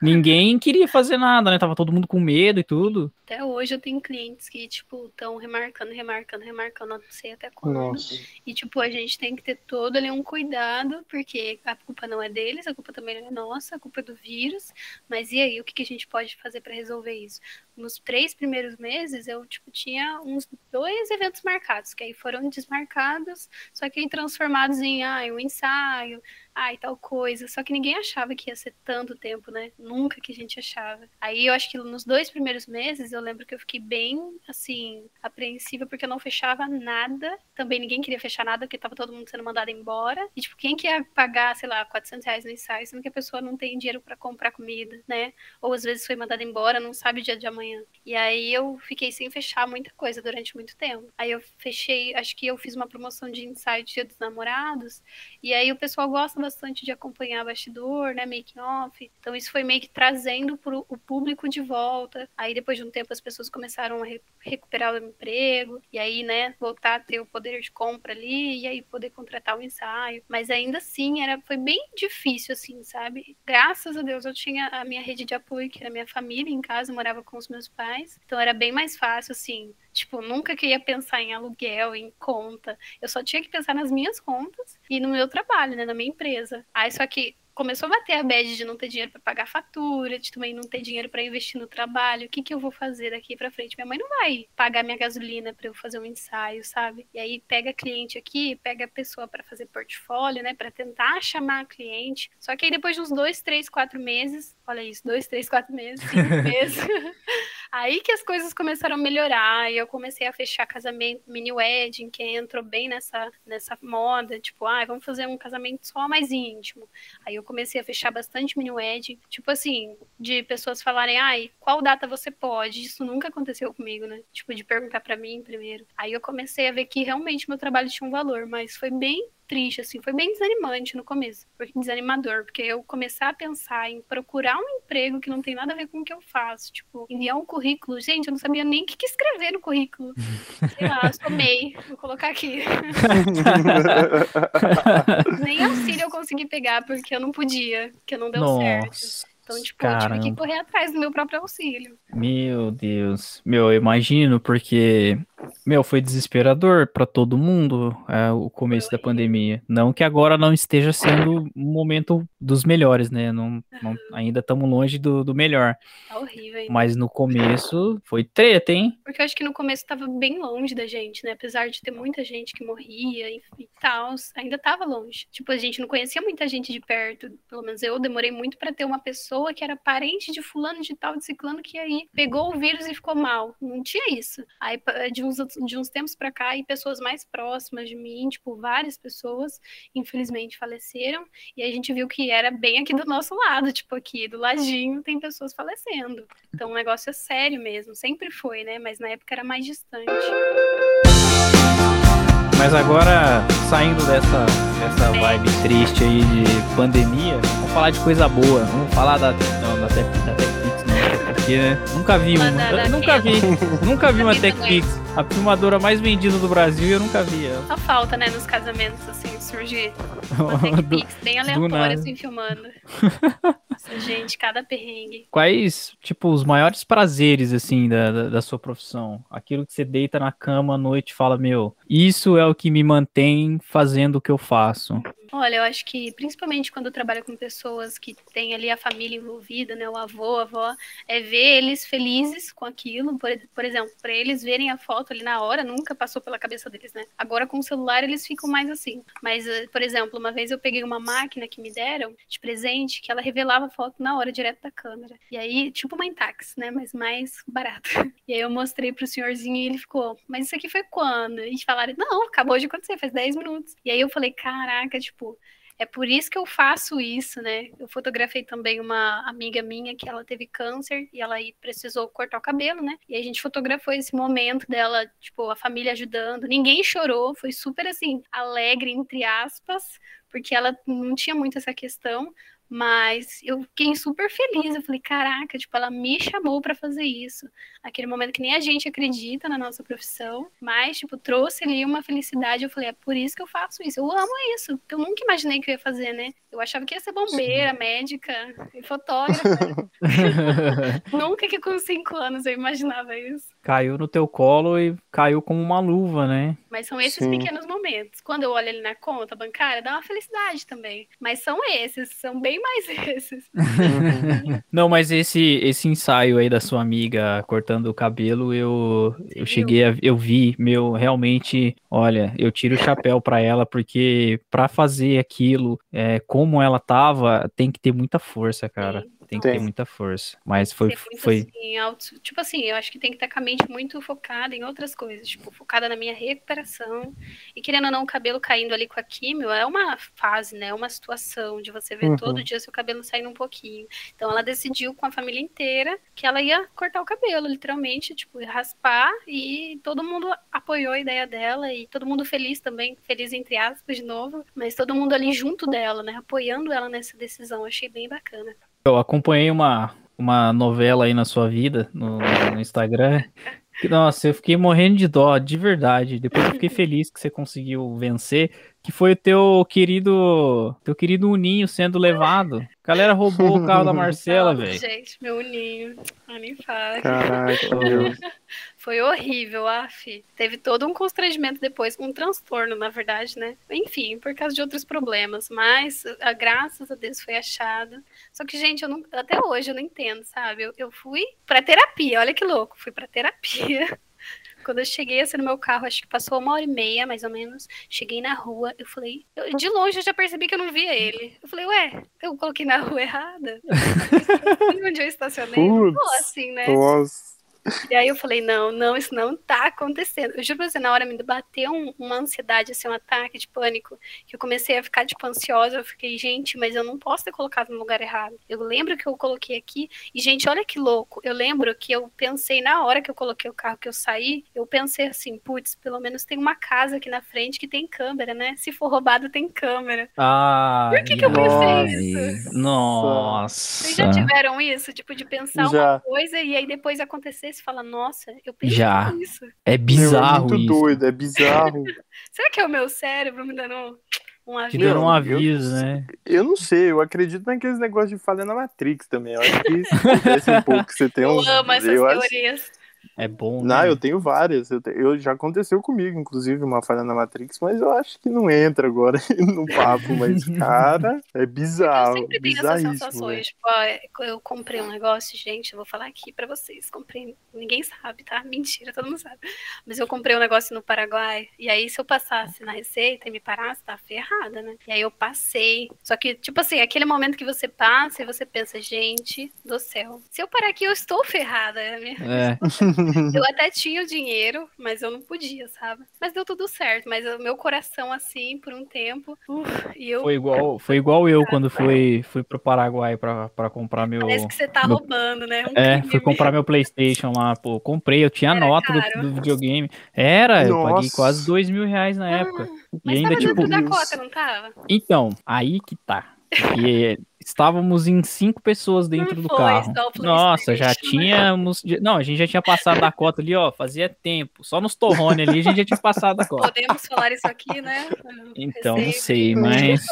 ninguém queria fazer nada, né? Tava todo mundo com medo e tudo. Até hoje eu tenho clientes que, tipo, estão remarcando, remarcando, remarcando, não sei até quando. Nossa. E, tipo, a gente tem que ter todo ali um cuidado, porque a culpa não é deles, a culpa também não é nossa, a culpa é do vírus. Mas e aí, o que, que a gente pode fazer para resolver isso? Nos três primeiros meses, eu, tipo, tinha uns dois eventos marcados, que aí foram desmarcados, só que transformados em, ah, um ensaio, ai, tal coisa. Só que ninguém achava que ia ser tanto tempo, né? Nunca que a gente achava. Aí eu acho que nos dois primeiros meses eu lembro que eu fiquei bem, assim, apreensiva porque eu não fechava nada. Também ninguém queria fechar nada porque tava todo mundo sendo mandado embora. E, tipo, quem quer pagar, sei lá, 400 reais no ensaio, sendo que a pessoa não tem dinheiro para comprar comida, né? Ou às vezes foi mandada embora, não sabe o dia de amanhã. E aí eu fiquei sem fechar muita coisa durante muito tempo. Aí eu fechei, acho que eu fiz uma promoção de de Dia dos Namorados. E aí o pessoal gosta bastante de acompanhar bastidor, né, making off. Então isso foi meio que trazendo pro, o público de volta. Aí depois de um tempo as pessoas começaram a re recuperar o emprego e aí, né, voltar a ter o poder de compra ali e aí poder contratar o ensaio. Mas ainda assim era foi bem difícil assim, sabe? Graças a Deus eu tinha a minha rede de apoio, que era a minha família em casa, morava com os meus pais. Então era bem mais fácil assim, Tipo, nunca queria pensar em aluguel, em conta. Eu só tinha que pensar nas minhas contas e no meu trabalho, né, na minha empresa. Aí só que começou a bater a bad de não ter dinheiro para pagar fatura, de também não ter dinheiro para investir no trabalho. O que, que eu vou fazer daqui para frente? Minha mãe não vai pagar minha gasolina para eu fazer um ensaio, sabe? E aí pega cliente aqui, pega a pessoa para fazer portfólio, né, para tentar chamar cliente. Só que aí depois de uns dois, três, quatro meses, olha isso, dois, três, quatro meses, cinco meses. Aí que as coisas começaram a melhorar, e eu comecei a fechar casamento, mini wedding, que entrou bem nessa, nessa moda, tipo, ah, vamos fazer um casamento só mais íntimo. Aí eu comecei a fechar bastante mini wedding, tipo assim, de pessoas falarem, ai, qual data você pode? Isso nunca aconteceu comigo, né? Tipo, de perguntar para mim primeiro. Aí eu comecei a ver que realmente meu trabalho tinha um valor, mas foi bem triste, assim, foi bem desanimante no começo, desanimador, porque eu começar a pensar em procurar um emprego que não tem nada a ver com o que eu faço, tipo, enviar um currículo, gente, eu não sabia nem o que, escrever no currículo, sei lá, somei, vou colocar aqui. nem auxílio eu consegui pegar, porque eu não podia, porque não deu Nossa. certo. Então, tipo, Caramba. eu tive que correr atrás do meu próprio auxílio. Meu Deus. Meu, eu imagino, porque, meu, foi desesperador para todo mundo é, o começo da pandemia. Não que agora não esteja sendo um momento dos melhores, né? Não, não ainda estamos longe do, do melhor. Tá horrível ainda. Mas no começo foi treta, hein? Porque eu acho que no começo tava bem longe da gente, né? Apesar de ter muita gente que morria e, e tal, ainda tava longe. Tipo, a gente não conhecia muita gente de perto. Pelo menos eu demorei muito para ter uma pessoa pessoa que era parente de fulano de tal, de ciclano, que aí pegou o vírus e ficou mal. Não tinha isso. Aí, de uns, de uns tempos para cá, e pessoas mais próximas de mim, tipo, várias pessoas, infelizmente, faleceram. E a gente viu que era bem aqui do nosso lado, tipo, aqui do ladinho tem pessoas falecendo. Então o negócio é sério mesmo. Sempre foi, né? Mas na época era mais distante. Mas agora, saindo dessa, dessa vibe triste aí de pandemia, vamos falar de coisa boa. Vamos falar da, não, da, da, da Porque né, nunca vi uma. Eu nunca vi. Nunca vi uma TechPix. A filmadora mais vendida do Brasil eu nunca vi. Só falta, né, nos casamentos, assim, surgir uma TechPix bem aleatória, assim, filmando. Nossa, gente, cada perrengue. Quais, tipo, os maiores prazeres, assim, da, da, da, sua profissão? Aquilo que você deita na cama à noite e fala, meu, isso é o que me mantém fazendo o que eu faço. Olha, eu acho que principalmente quando eu trabalho com pessoas que têm ali a família envolvida, né, o avô, a avó, é ver eles felizes com aquilo. Por, por exemplo, para eles verem a foto ali na hora, nunca passou pela cabeça deles, né? Agora com o celular eles ficam mais assim. Mas, eh, por exemplo, uma vez eu peguei uma máquina que me deram de presente que ela revelava a foto na hora direto da câmera. E aí, tipo uma Intax, né, mas mais barata. E aí eu mostrei pro senhorzinho e ele ficou: "Mas isso aqui foi quando?" E falaram: "Não, acabou de acontecer, faz 10 minutos". E aí eu falei: "Caraca, tipo tipo, é por isso que eu faço isso, né? Eu fotografei também uma amiga minha que ela teve câncer e ela aí precisou cortar o cabelo, né? E a gente fotografou esse momento dela, tipo, a família ajudando. Ninguém chorou, foi super assim, alegre, entre aspas, porque ela não tinha muito essa questão. Mas eu fiquei super feliz. Eu falei, caraca, tipo, ela me chamou para fazer isso. Aquele momento que nem a gente acredita na nossa profissão, mas, tipo, trouxe ali uma felicidade. Eu falei, é por isso que eu faço isso. Eu amo isso, porque eu nunca imaginei que eu ia fazer, né? Eu achava que ia ser bombeira, Sim. médica e fotógrafa. nunca que com cinco anos eu imaginava isso. Caiu no teu colo e caiu como uma luva, né? Mas são esses Sim. pequenos momentos. Quando eu olho ali na conta bancária, dá uma felicidade também. Mas são esses, são bem mais esses. Não, mas esse esse ensaio aí da sua amiga cortando o cabelo, eu eu cheguei a eu vi, meu, realmente, olha, eu tiro o chapéu para ela porque para fazer aquilo, é, como ela tava, tem que ter muita força, cara. Sim. Tem que tem. ter muita força. Mas foi. Muito, foi... Assim, auto... Tipo assim, eu acho que tem que estar com a mente muito focada em outras coisas. Tipo, focada na minha recuperação. E querendo ou não, o cabelo caindo ali com a químio é uma fase, né? É uma situação de você ver uhum. todo dia seu cabelo saindo um pouquinho. Então ela decidiu com a família inteira que ela ia cortar o cabelo, literalmente, tipo, raspar. E todo mundo apoiou a ideia dela. E todo mundo feliz também, feliz entre aspas de novo. Mas todo mundo ali junto dela, né? Apoiando ela nessa decisão. achei bem bacana. Eu acompanhei uma, uma novela aí na sua vida, no, no Instagram. Nossa, eu fiquei morrendo de dó, de verdade. Depois eu fiquei feliz que você conseguiu vencer, que foi o teu querido, teu querido Uninho sendo levado. A galera roubou o carro da Marcela, velho. Gente, meu Uninho, nem fala. Caraca, meu. Foi horrível, af. Teve todo um constrangimento depois, um transtorno, na verdade, né? Enfim, por causa de outros problemas. Mas, a, graças a Deus, foi achado. Só que, gente, eu não, até hoje eu não entendo, sabe? Eu, eu fui pra terapia, olha que louco. Fui pra terapia. Quando eu cheguei assim no meu carro, acho que passou uma hora e meia, mais ou menos. Cheguei na rua, eu falei. Eu, de longe eu já percebi que eu não via ele. Eu falei, ué, eu coloquei na rua errada. onde eu estacionei. Putz, assim, né? Nossa. E aí eu falei, não, não, isso não tá acontecendo. Eu juro pra você, na hora me bateu um, uma ansiedade, assim, um ataque de pânico, que eu comecei a ficar, tipo, ansiosa. Eu fiquei, gente, mas eu não posso ter colocado no lugar errado. Eu lembro que eu coloquei aqui, e, gente, olha que louco. Eu lembro que eu pensei, na hora que eu coloquei o carro, que eu saí, eu pensei assim, putz, pelo menos tem uma casa aqui na frente que tem câmera, né? Se for roubado, tem câmera. Ah, Por que, que eu pensei isso? Nossa. Vocês já tiveram isso? Tipo, de pensar já. uma coisa e aí depois acontecer você fala, nossa, eu pensei Já. nisso. É bizarro Meu, é muito isso. doido, é bizarro. Será que é o meu cérebro me dando um aviso? Te dando um aviso, eu, né? Eu não sei, eu acredito naqueles negócios de falha na Matrix também. Eu acho que isso acontece um pouco, você tem eu um... amo essas eu teorias. Acho... É bom. Não, né? eu tenho várias. Eu, te... eu, já aconteceu comigo, inclusive, uma falha na Matrix, mas eu acho que não entra agora no papo. Mas, cara, é bizarro. Eu sempre tenho essas sensações. Tipo, ó, eu comprei um negócio, gente, eu vou falar aqui pra vocês. Comprei, ninguém sabe, tá? Mentira, todo mundo sabe. Mas eu comprei um negócio no Paraguai. E aí, se eu passasse na receita e me parasse, tá ferrada, né? E aí eu passei. Só que, tipo assim, aquele momento que você passa e você pensa, gente do céu, se eu parar aqui, eu estou ferrada. Né? É. eu até tinha o dinheiro, mas eu não podia, sabe? Mas deu tudo certo. Mas o meu coração, assim, por um tempo. Uf, e eu... Foi igual, foi igual eu quando fui, fui pro Paraguai pra, pra comprar meu. Parece que você tá meu... roubando, né? Um é, fui comprar meu PlayStation lá, pô. Comprei, eu tinha a nota do, do, videogame. Era, Nossa. eu paguei quase dois mil reais na ah, época. Mas e ainda, tava tipo. Da cota, não tava? Então, aí que tá. E estávamos em cinco pessoas dentro do carro. Nossa, já né? tínhamos. Não, a gente já tinha passado da cota ali, ó. Fazia tempo. Só nos torrone ali a gente já tinha passado da cota. Podemos falar isso aqui, né? Então, não sei, mas.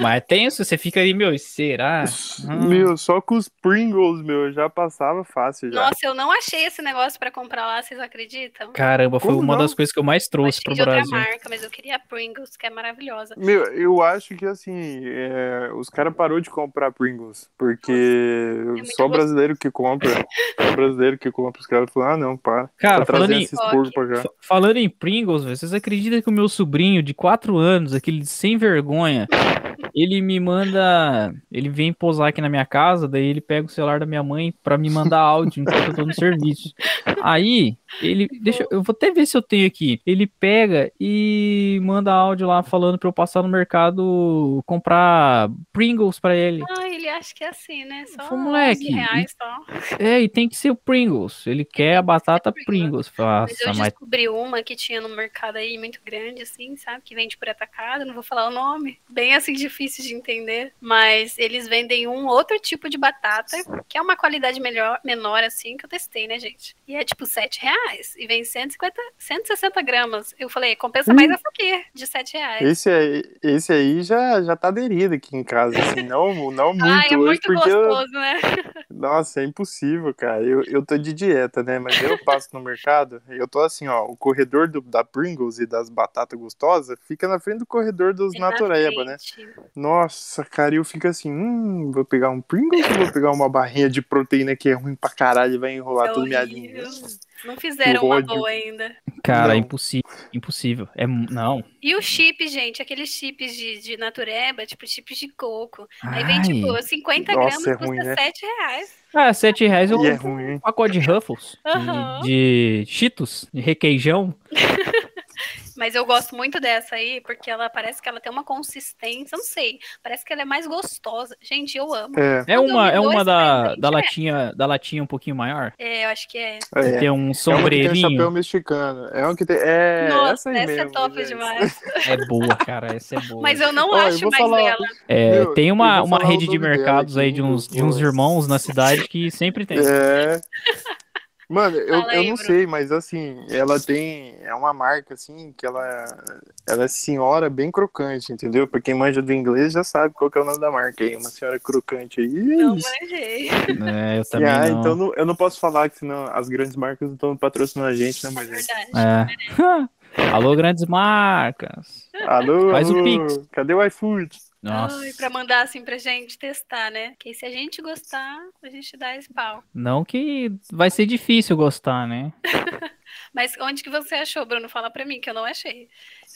Mas é tenso, você fica aí, meu, será? Hum. Meu, só com os Pringles, meu, já passava fácil já. Nossa, eu não achei esse negócio pra comprar lá, vocês acreditam? Caramba, foi Como uma não? das coisas que eu mais trouxe eu pro de Brasil. outra marca, mas eu queria a Pringles, que é maravilhosa. Meu, eu acho que assim, é, os caras parou de comprar Pringles, porque é só brasileiro que compra, só brasileiro que compra, os caras falaram, ah, não, para. Cara, tá falando em, falando em Pringles, vocês acreditam que o meu sobrinho de 4 anos, aquele sem vergonha, ele me manda. Ele vem posar aqui na minha casa, daí ele pega o celular da minha mãe pra me mandar áudio enquanto eu tô no serviço. Aí, Ele, deixa, eu vou até ver se eu tenho aqui. Ele pega e manda áudio lá falando pra eu passar no mercado comprar Pringles pra ele. Ah, ele acha que é assim, né? Só Foi, moleque, 11 reais só. É, e tem que ser o Pringles. Ele quer a batata Pringles. Pringles. Mas eu Nossa, mas descobri uma que tinha no mercado aí muito grande, assim, sabe? Que vende por atacado, não vou falar o nome. Bem assim, difícil de entender. Mas eles vendem um outro tipo de batata, que é uma qualidade melhor, menor, assim, que eu testei, né, gente? E é tipo 7 reais. E vem 150, 160 gramas. Eu falei, compensa mais essa aqui, de 7 reais. Esse aí, esse aí já, já tá aderido aqui em casa, assim, não, não muito Ai, é hoje, muito porque eu, gostoso, né? Nossa, é impossível, cara. Eu, eu tô de dieta, né? Mas eu passo no mercado eu tô assim, ó. O corredor do, da Pringles e das batatas gostosas fica na frente do corredor dos É na Natureba, né? Nossa, cara, eu fico assim, hum, vou pegar um Pringles ou vou pegar uma barrinha de proteína que é ruim pra caralho e vai enrolar É tudo minha horrível. Não fizeram uma boa ainda. cara, Não. é impossível. Impossível. É, não. E o chip, gente, aqueles chips de, de natureba, tipo chips de coco. Aí vem, Ai. tipo, 50 Nossa, gramas, é custa ruim, né? 7 reais. Ah, 7 reais eu E é ruim, hein? um pacote de Ruffles. de- Aham. De, Cheetos, de requeijão. Mas eu gosto muito dessa aí, porque ela parece que ela tem uma consistência, não sei, parece que ela é mais gostosa. Gente, eu amo. É, É eu uma, é uma da, da, é. latinha, da latinha um pouquinho maior. É, eu acho que é. é. Tem um É uma que tem um sombreirinho. chapéu mexicano. É uma que tem. É, Nossa, essa aí essa mesmo, é top gente. demais. É boa, cara. Essa é boa. Mas eu não eu acho vou mais falar- dela. É, Meu, tem eu uma, uma rede de nome dela mercados aí de uns, eu de uns irmãos na cidade que sempre tem. É. Mano, eu, Fala eu aí, não Bruno. sei, mas assim, ela tem. É uma marca, assim, que ela, ela é senhora bem crocante, entendeu? Pra quem manja do inglês já sabe qual que é o nome da marca aí. Uma senhora crocante aí. é Não manjei. É, eu também ah, não. então não- eu não posso falar que senão as grandes marcas não estão patrocinando a gente, né, É Moisés? verdade. É. Alô, grandes marcas. Alô, Faz o alô, Pix. cadê o iFood? Nossa. Ai, pra mandar assim pra gente testar, né? Que se a gente gostar, a gente dá esse pau. Não que vai ser difícil gostar, né? Mas onde que você achou, Bruno? Fala pra mim, que eu não achei.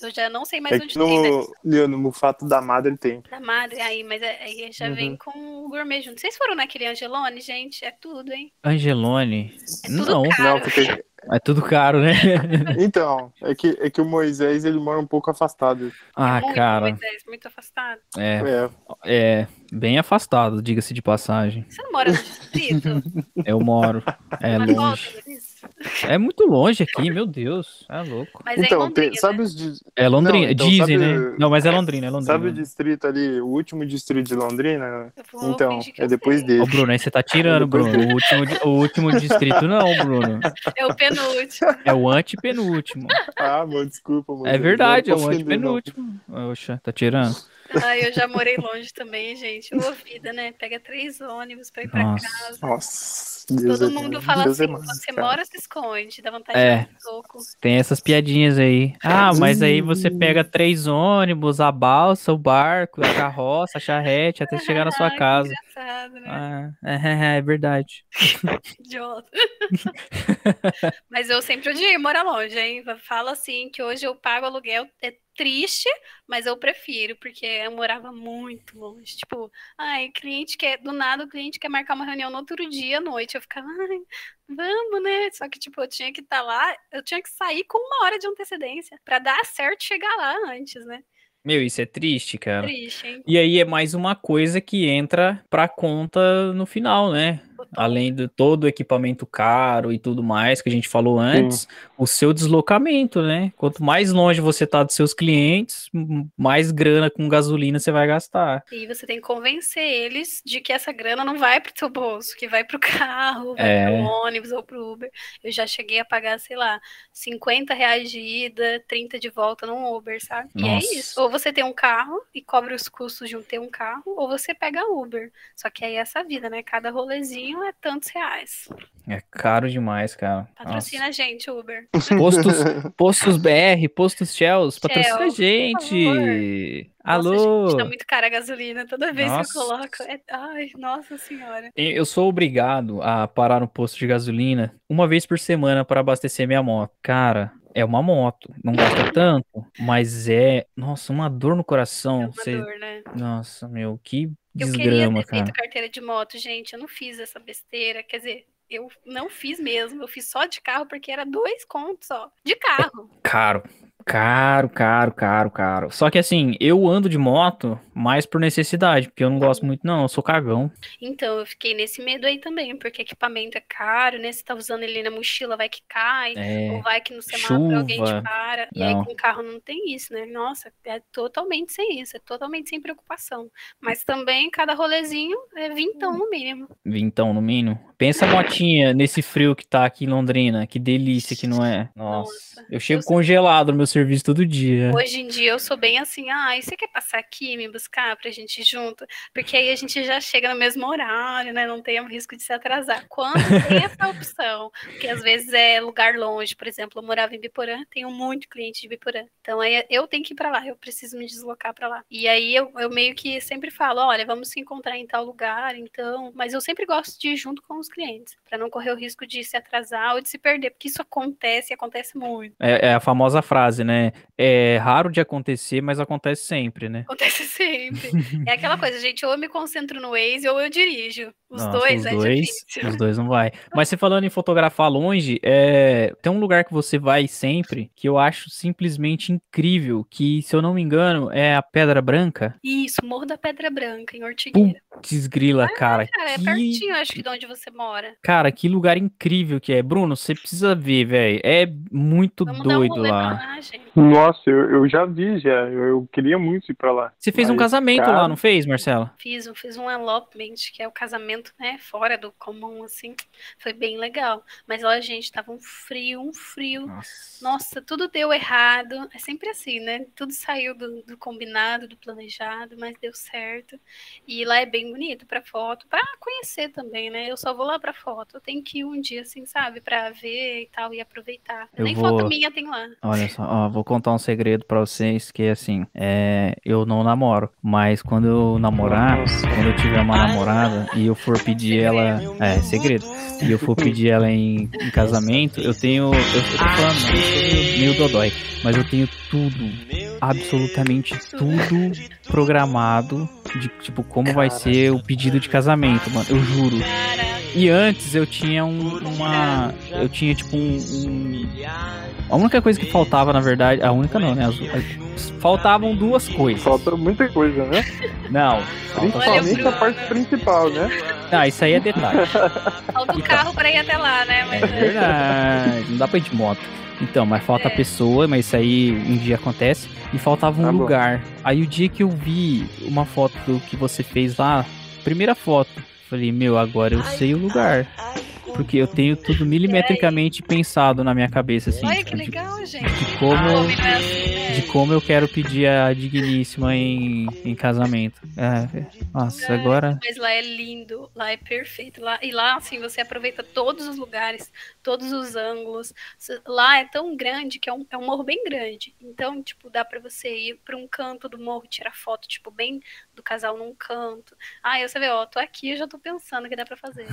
Eu já não sei mais É onde que tem, né? no, no fato da madre tem. Da madre, aí, mas é- aí já vem Uhum. com o gourmet junto. Vocês foram naquele Angelone, gente? É tudo, hein? Angelone. É tudo Não, caro. Não, porque. É tudo caro, né? Então, é que, é que o Moisés ele mora um pouco afastado. Ah, muito, cara. Moisés, muito afastado. É, É, é bem afastado, diga-se de passagem. Você não mora no distrito? Eu moro. É Uma longe. É muito longe aqui, meu Deus. É louco. Mas é então, Londrina, tem- sabe né? os. É Londrina. Não, então, Dizem, sabe- né? Não, mas é Londrina, é Londrina. Sabe o distrito ali, o último distrito de Londrina? Então, é depois dele. Ô, Bruno, aí você tá tirando, Depois Bruno. O último, o último distrito não, Bruno. É o penúltimo. É o antepenúltimo. Ah, mano, desculpa, mano. É verdade, é o ofender, não. antepenúltimo. Oxa, tá tirando? Ai, eu já morei longe também, gente. Ô, vida, né? Pega três ônibus pra ir pra Nossa. casa. Nossa, Deus Todo é mundo bom. fala Deus é assim, mais, você cara. mora, se esconde, dá vontade É. de dar um soco. Tem essas piadinhas aí. Ah, mas aí você pega três ônibus, a balsa, o barco, a carroça, a charrete, até chegar na sua casa. engraçado, né? Ah, é, é verdade. Idiota. Mas eu sempre odiei morar longe, hein? Fala assim que hoje eu pago aluguel, é triste, mas eu prefiro, porque eu morava muito longe. Tipo, ai, cliente quer, do nada o cliente quer marcar uma reunião no outro dia à noite. Eu ficava, ai, vamos, né? Só que, tipo, eu tinha que estar lá, eu tinha que sair com uma hora de antecedência pra dar certo chegar lá antes, né? Meu, isso é triste, cara. Triste, hein? E aí é mais uma coisa que entra pra conta no final, né? Além de todo o equipamento caro e tudo mais que a gente falou antes, o seu deslocamento, né? Quanto mais longe você tá dos seus clientes, mais grana com gasolina você vai gastar. E você tem que convencer eles de que essa grana não vai pro seu bolso, que vai pro carro, vai É. pro ônibus ou pro Uber. Eu já cheguei a pagar, sei lá, 50 reais de ida, 30 de volta num Uber, sabe? E é Nossa. isso. Ou você tem um carro e cobre os custos de um ter um carro, ou você pega Uber. Só que aí é essa vida, né? Cada rolezinho é tantos reais. É caro demais, cara. Patrocina a gente, Uber. Nossa. Postos, postos BR, postos Shells, patrocina a gente. Nossa, Alô. gente, tá muito cara a gasolina. Toda vez Nossa. que eu coloco. é- Ai, nossa senhora. Eu sou obrigado a parar no posto de gasolina uma vez por semana para abastecer minha moto. Cara, é uma moto, não gasta tanto, mas é, nossa, uma dor no É coração. uma Você- dor, né? Nossa, meu, que Eu queria desgrama, ter feito carteira de moto, gente. Eu não fiz essa besteira. Quer dizer, eu não fiz mesmo. Eu fiz só de carro porque era dois contos só. De carro. Caro. Caro, caro, caro, caro. Só que assim, eu ando de moto mais por necessidade, porque eu não gosto muito, não. Eu sou cagão. Então, eu fiquei nesse medo aí também, porque equipamento é caro, né? Você tá usando ele na mochila, vai que cai, É, ou vai que no semáforo alguém te para. E aí Não. com o carro não tem isso, né? Nossa, é totalmente sem isso, é totalmente sem preocupação. Mas também cada rolezinho é vintão no mínimo. Vintão no mínimo. Pensa a motinha nesse frio que tá aqui em Londrina. Que delícia que não é. Nossa. Nossa, Eu chego eu congelado no meu serviço todo dia. Hoje em dia eu sou bem assim, ah, e você quer passar aqui me buscar pra gente ir junto? Porque aí a gente já chega no mesmo horário, né? Não tem o risco de se atrasar. Quando tem essa opção, porque às vezes é lugar longe, por exemplo, eu morava em Biporã, tenho muito cliente de Biporã. Então aí eu tenho que ir pra lá, eu preciso me deslocar pra lá. E aí eu, eu meio que sempre falo, olha, vamos se encontrar em tal lugar, então. Mas eu sempre gosto de ir junto com os clientes, pra não correr o risco de se atrasar ou de se perder, porque isso acontece e acontece muito. É, é a famosa frase, né? É raro de acontecer, mas acontece sempre, né? Acontece sempre. É aquela coisa, gente, ou eu me concentro no Waze ou eu dirijo. Os Nossa, dois os é dois, difícil. Os dois não vai. Mas você falando em fotografar longe, é, tem um lugar que você vai sempre que eu acho simplesmente incrível, que, se eu não me engano, é a Pedra Branca. Isso, Morro da Pedra Branca, em Ortigueira. Desgrila, cara. Cara, é que- pertinho, acho que de onde você mora. Cara, que lugar incrível que é. Bruno, você precisa ver, velho. É muito Vamos dar um doido pra lá. Nossa, eu, eu já vi, já. Eu, eu queria muito ir pra lá. Você fez um Mas, casamento cara, lá, não fez, Marcela? Fiz, um- fiz um elopement, que é o casamento, né, fora do comum, assim. Foi bem legal. Mas lá, gente, tava um frio, um frio. Nossa. Nossa, tudo deu errado. É sempre assim, né? Tudo saiu do, do combinado, do planejado, mas deu certo. E lá é bem bonito pra foto, pra conhecer também, né? Eu só vou lá pra foto. Eu tenho que ir um dia, assim, sabe? Pra ver e tal e aproveitar. Eu Nem vou- foto minha tem lá. Olha só, ó, vou contar um segredo pra vocês, que assim, é, eu não namoro, mas quando eu namorar, quando eu tiver uma namorada e eu for pedir ela, é, segredo, e eu for pedir ela em, em casamento, eu tenho, eu, tô falando, sou meio, meio dodói, mas eu tenho tudo, absolutamente tudo programado de, tipo, como vai ser o pedido de casamento, mano, eu juro. E antes eu tinha um- uma. Eu tinha tipo um, um- A única coisa que faltava, na verdade. A única não, né? As- as- faltavam duas coisas. Falta muita coisa, né? Não. Principalmente Bruno. a parte principal, né? Não, isso aí é detalhe. falta o carro pra ir até lá, né? Mas, É verdade. Não dá pra ir de moto. Então, mas falta a É. pessoa, mas isso aí um dia acontece. E faltava um Tá bom. lugar. Aí o dia que eu vi uma foto do que você fez lá, primeira foto, falei, meu, agora eu sei o lugar. Porque eu tenho tudo milimetricamente pensado na minha cabeça, assim. Olha tipo, que de- legal, gente. de como, é assim, né? de como eu quero pedir a digníssima em, em casamento. É, nossa, agora. Mas lá é lindo, lá é perfeito. Lá, e lá, assim, você aproveita todos os lugares, todos os ângulos. Lá é tão grande que é um, é um morro bem grande. Então, tipo, dá pra você ir pra um canto do morro, tirar foto, tipo, bem do casal num canto. Ah, aí você vê, ó, tô aqui, eu já tô pensando o que dá pra fazer.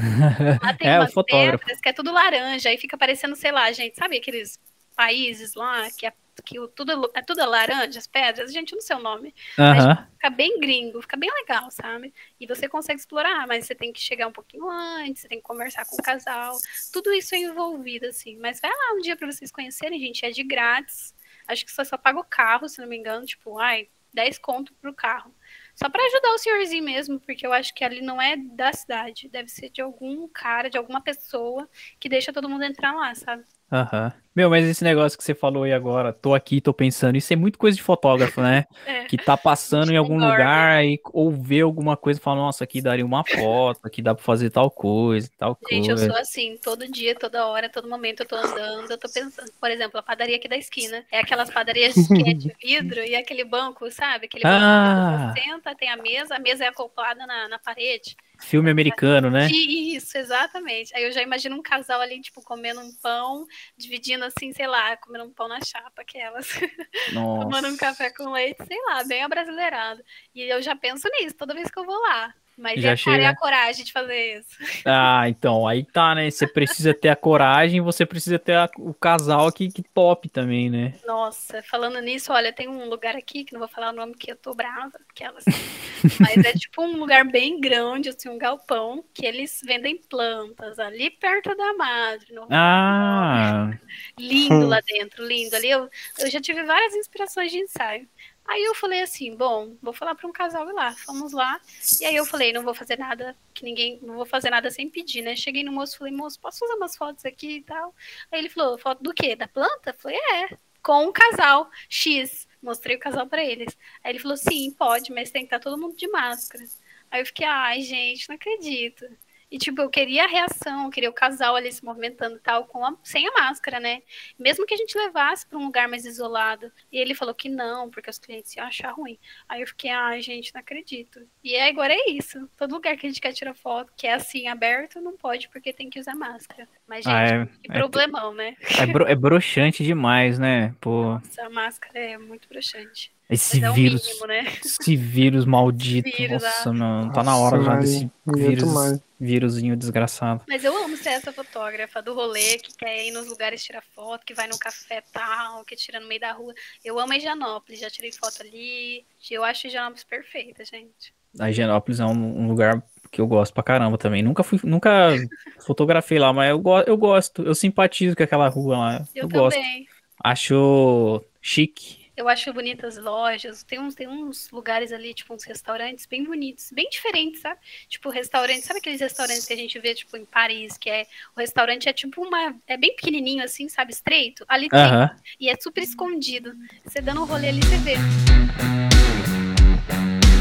Lá tem É, umas fotógrafo. pedras que é tudo laranja, aí fica parecendo, sei lá, gente, sabe aqueles países lá que é, que o, tudo, é tudo laranja, as pedras? Gente, não sei o nome Aham. fica bem gringo, fica bem legal, sabe? E você consegue explorar, mas você tem que chegar um pouquinho antes, você tem que conversar com o casal, tudo isso é envolvido, assim. Mas vai lá um dia pra vocês conhecerem, gente, é de grátis. Acho que você só paga o carro, se não me engano, tipo, ai, 10 conto pro carro. Só pra ajudar o senhorzinho mesmo, porque eu acho que ali não é da cidade, deve ser de algum cara, de alguma pessoa que deixa todo mundo entrar lá, sabe? Aham. Meu, mas esse negócio que você falou aí agora, tô aqui, tô pensando, isso é muito coisa de fotógrafo, né? É. Que tá passando em algum lugar e, ou vê alguma coisa e fala, nossa, aqui daria uma foto, aqui dá pra fazer tal coisa, tal Gente, eu coisa. sou assim, todo dia, toda hora, todo momento eu tô andando, eu tô pensando. Por exemplo, a padaria aqui da esquina. É aquelas padarias que é de vidro e aquele banco, sabe? Aquele banco Ah. que você senta, tem a mesa, a mesa é acoplada na, na parede. Filme americano, né? Isso, exatamente. Aí eu já imagino um casal ali, tipo, comendo um pão, dividindo assim, sei lá, comendo um pão na chapa, aquelas. Tomando um café com leite, sei lá, bem abrasileirado. E eu já penso nisso toda vez que eu vou lá. Mas Já a cara e chega- a coragem de fazer isso? Ah, então, aí tá, né? Você precisa ter a coragem, você precisa ter a- o casal aqui que top também, né? Nossa, falando nisso, olha, tem um lugar aqui, que não vou falar o nome, que eu tô brava, aquelas. Mas é tipo um lugar bem grande, assim, um galpão, que eles vendem plantas ali perto da madre. no- Ah, Lindo lá dentro, lindo. Ali eu, eu já tive várias inspirações de ensaio. Aí eu falei assim, bom, vou falar para um casal ir lá. Fomos lá. E aí eu falei, não vou fazer nada que ninguém, não vou fazer nada sem pedir, né? Cheguei no moço, falei, moço, posso fazer umas fotos aqui e tal? Aí ele falou, foto do quê? Da planta? Eu falei, é, com um casal X. Mostrei o casal para eles. Aí ele falou, sim, pode, mas tem que estar todo mundo de máscara. Aí eu fiquei, ai, gente, não acredito. E, tipo, eu queria a reação, eu queria o casal ali se movimentando e tal, com a- sem a máscara, né? Mesmo que a gente levasse para um lugar mais isolado. E ele falou que não, porque os clientes iam achar ruim. Aí eu fiquei, ai, gente, não acredito. E aí, agora é isso. Todo lugar que a gente quer tirar foto, que é assim, aberto, não pode, porque tem que usar máscara. Mas, gente, Ah, é- que é- problemão, né? é, bro- é broxante demais, né? Pô, Essa máscara é muito broxante. Esse é vírus, mínimo, né? esse vírus maldito, Vírus, nossa, ah. mano, tá na hora já Nossa, desse não aguento vírus, mais. vírusinho desgraçado. Mas eu amo ser essa fotógrafa do rolê, que quer ir nos lugares tirar foto, que vai num café tal, que tira no meio da rua. Eu amo Higienópolis, já tirei foto ali. Eu acho Higienópolis perfeita, gente. A Higienópolis é um, um lugar que eu gosto pra caramba também. Nunca fui, nunca fotografei lá, mas eu, go eu gosto, eu simpatizo com aquela rua lá. Eu, Eu, gosto. também. Acho chique. Eu acho bonitas as lojas. Tem uns, tem uns lugares ali, tipo, uns restaurantes bem bonitos, bem diferentes, sabe? Tipo, restaurante, sabe aqueles restaurantes que a gente vê, tipo, em Paris, que é. O restaurante é tipo uma. É bem pequenininho, assim, sabe? Estreito. Ali tem. Aham. E é super escondido. Você dando um rolê ali, você vê.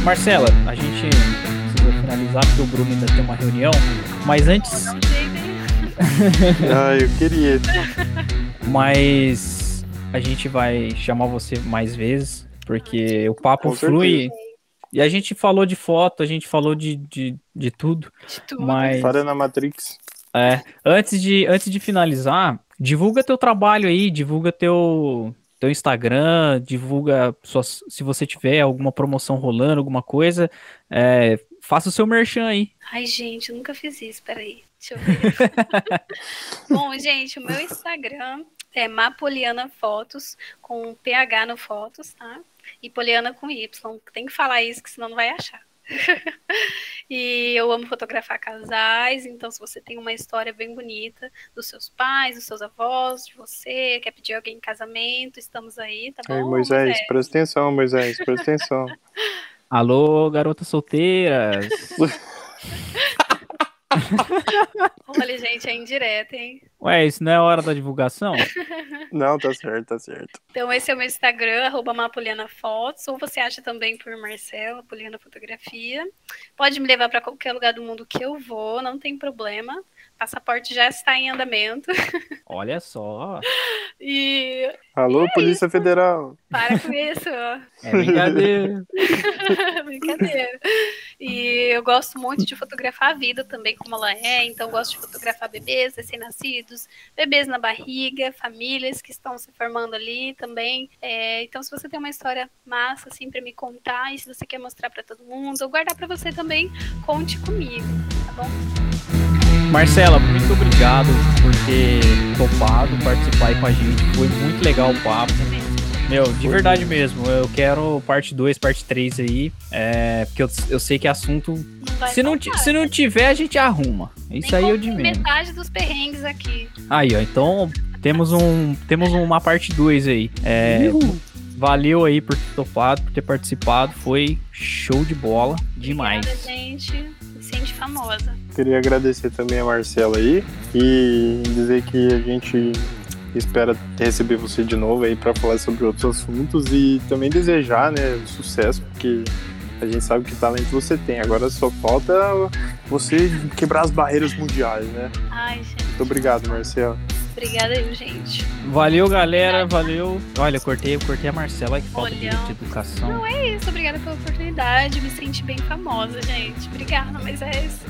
Marcela, a gente precisa finalizar porque o Bruno ainda tem uma reunião. Mas antes, Não né? Ah, eu queria. mas a gente vai chamar você mais vezes, porque o papo Com flui. E a gente falou de foto, a gente falou de, de, de tudo. De tudo. Mas Para na Matrix. é, antes de, antes de finalizar, divulga teu trabalho aí, divulga teu, teu Instagram, divulga suas, se você tiver alguma promoção rolando, alguma coisa, é, faça o seu merchan aí. Ai, gente, eu nunca fiz isso, peraí. Deixa eu ver. Bom, gente, o meu Instagram é Mapoliana Fotos, com PH no Fotos, tá? E Poliana com Y. Tem que falar isso, que senão não vai achar. e eu amo fotografar casais, então se você tem uma história bem bonita dos seus pais, dos seus avós, de você, quer pedir alguém em casamento, estamos aí, tá bom? Ai, Moisés, presta atenção, Moisés, presta atenção. Alô, garotas solteiras. Olha, gente, é indireta, hein? Ué, isso não é hora da divulgação? Não, tá certo, tá certo. Então, esse é o meu Instagram, arroba Mapoliana Fotos, ou você acha também por Marcela, Poliana Fotografia. Pode me levar para qualquer lugar do mundo que eu vou, não tem problema. Passaporte já está em andamento. Olha só. E Alô, Polícia Federal. para com isso. É brincadeira. Brincadeira. E eu gosto muito de fotografar a vida também, como ela é. Então, eu gosto de fotografar bebês recém-nascidos, bebês na barriga, famílias que estão se formando ali também. É, então, se você tem uma história massa, assim, para me contar, e se você quer mostrar para todo mundo, ou guardar para você também, conte comigo, tá bom? Marcela, muito obrigado por ter topado participar aí com a gente. Foi muito legal o papo. Meu, de verdade mesmo. Eu quero parte 2, parte 3 aí. É, porque eu, eu sei que assunto. Não Se não, se não tiver, a gente arruma. Isso Nem aí eu de menos. metade dos perrengues aqui. Aí, ó. Então, temos, um, temos uma parte 2 aí. É, valeu aí por ter topado, por ter participado. Foi show de bola. Demais. Obrigada, gente. Me sente famosa. Queria agradecer também a Marcela aí e dizer que a gente espera receber você de novo aí para falar sobre outros assuntos e também desejar, né, sucesso, porque a gente sabe que talento você tem. Agora só falta você quebrar as barreiras mundiais, né? Ai, gente. Muito obrigado, Marcela. Obrigada aí, gente. Valeu, galera. Valeu. Olha, eu cortei, cortei a Marcela. Que falta de, Olhão. de educação. Não é isso, obrigada pela oportunidade. Me senti bem famosa, gente. Obrigada, mas é isso.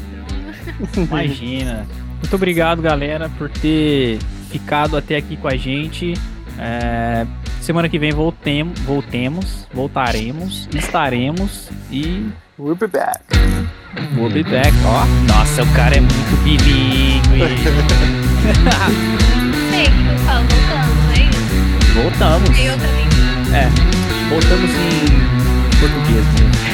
Imagina. Muito obrigado, galera, por ter ficado até aqui com a gente. É, semana que vem voltemos, voltemos, voltaremos, estaremos e We'll be back. We'll be back, ó. Nossa, o cara é muito bilíngue. Sei que eu falo voltando, é isso? Voltamos. Outra língua. É, voltamos em português mesmo.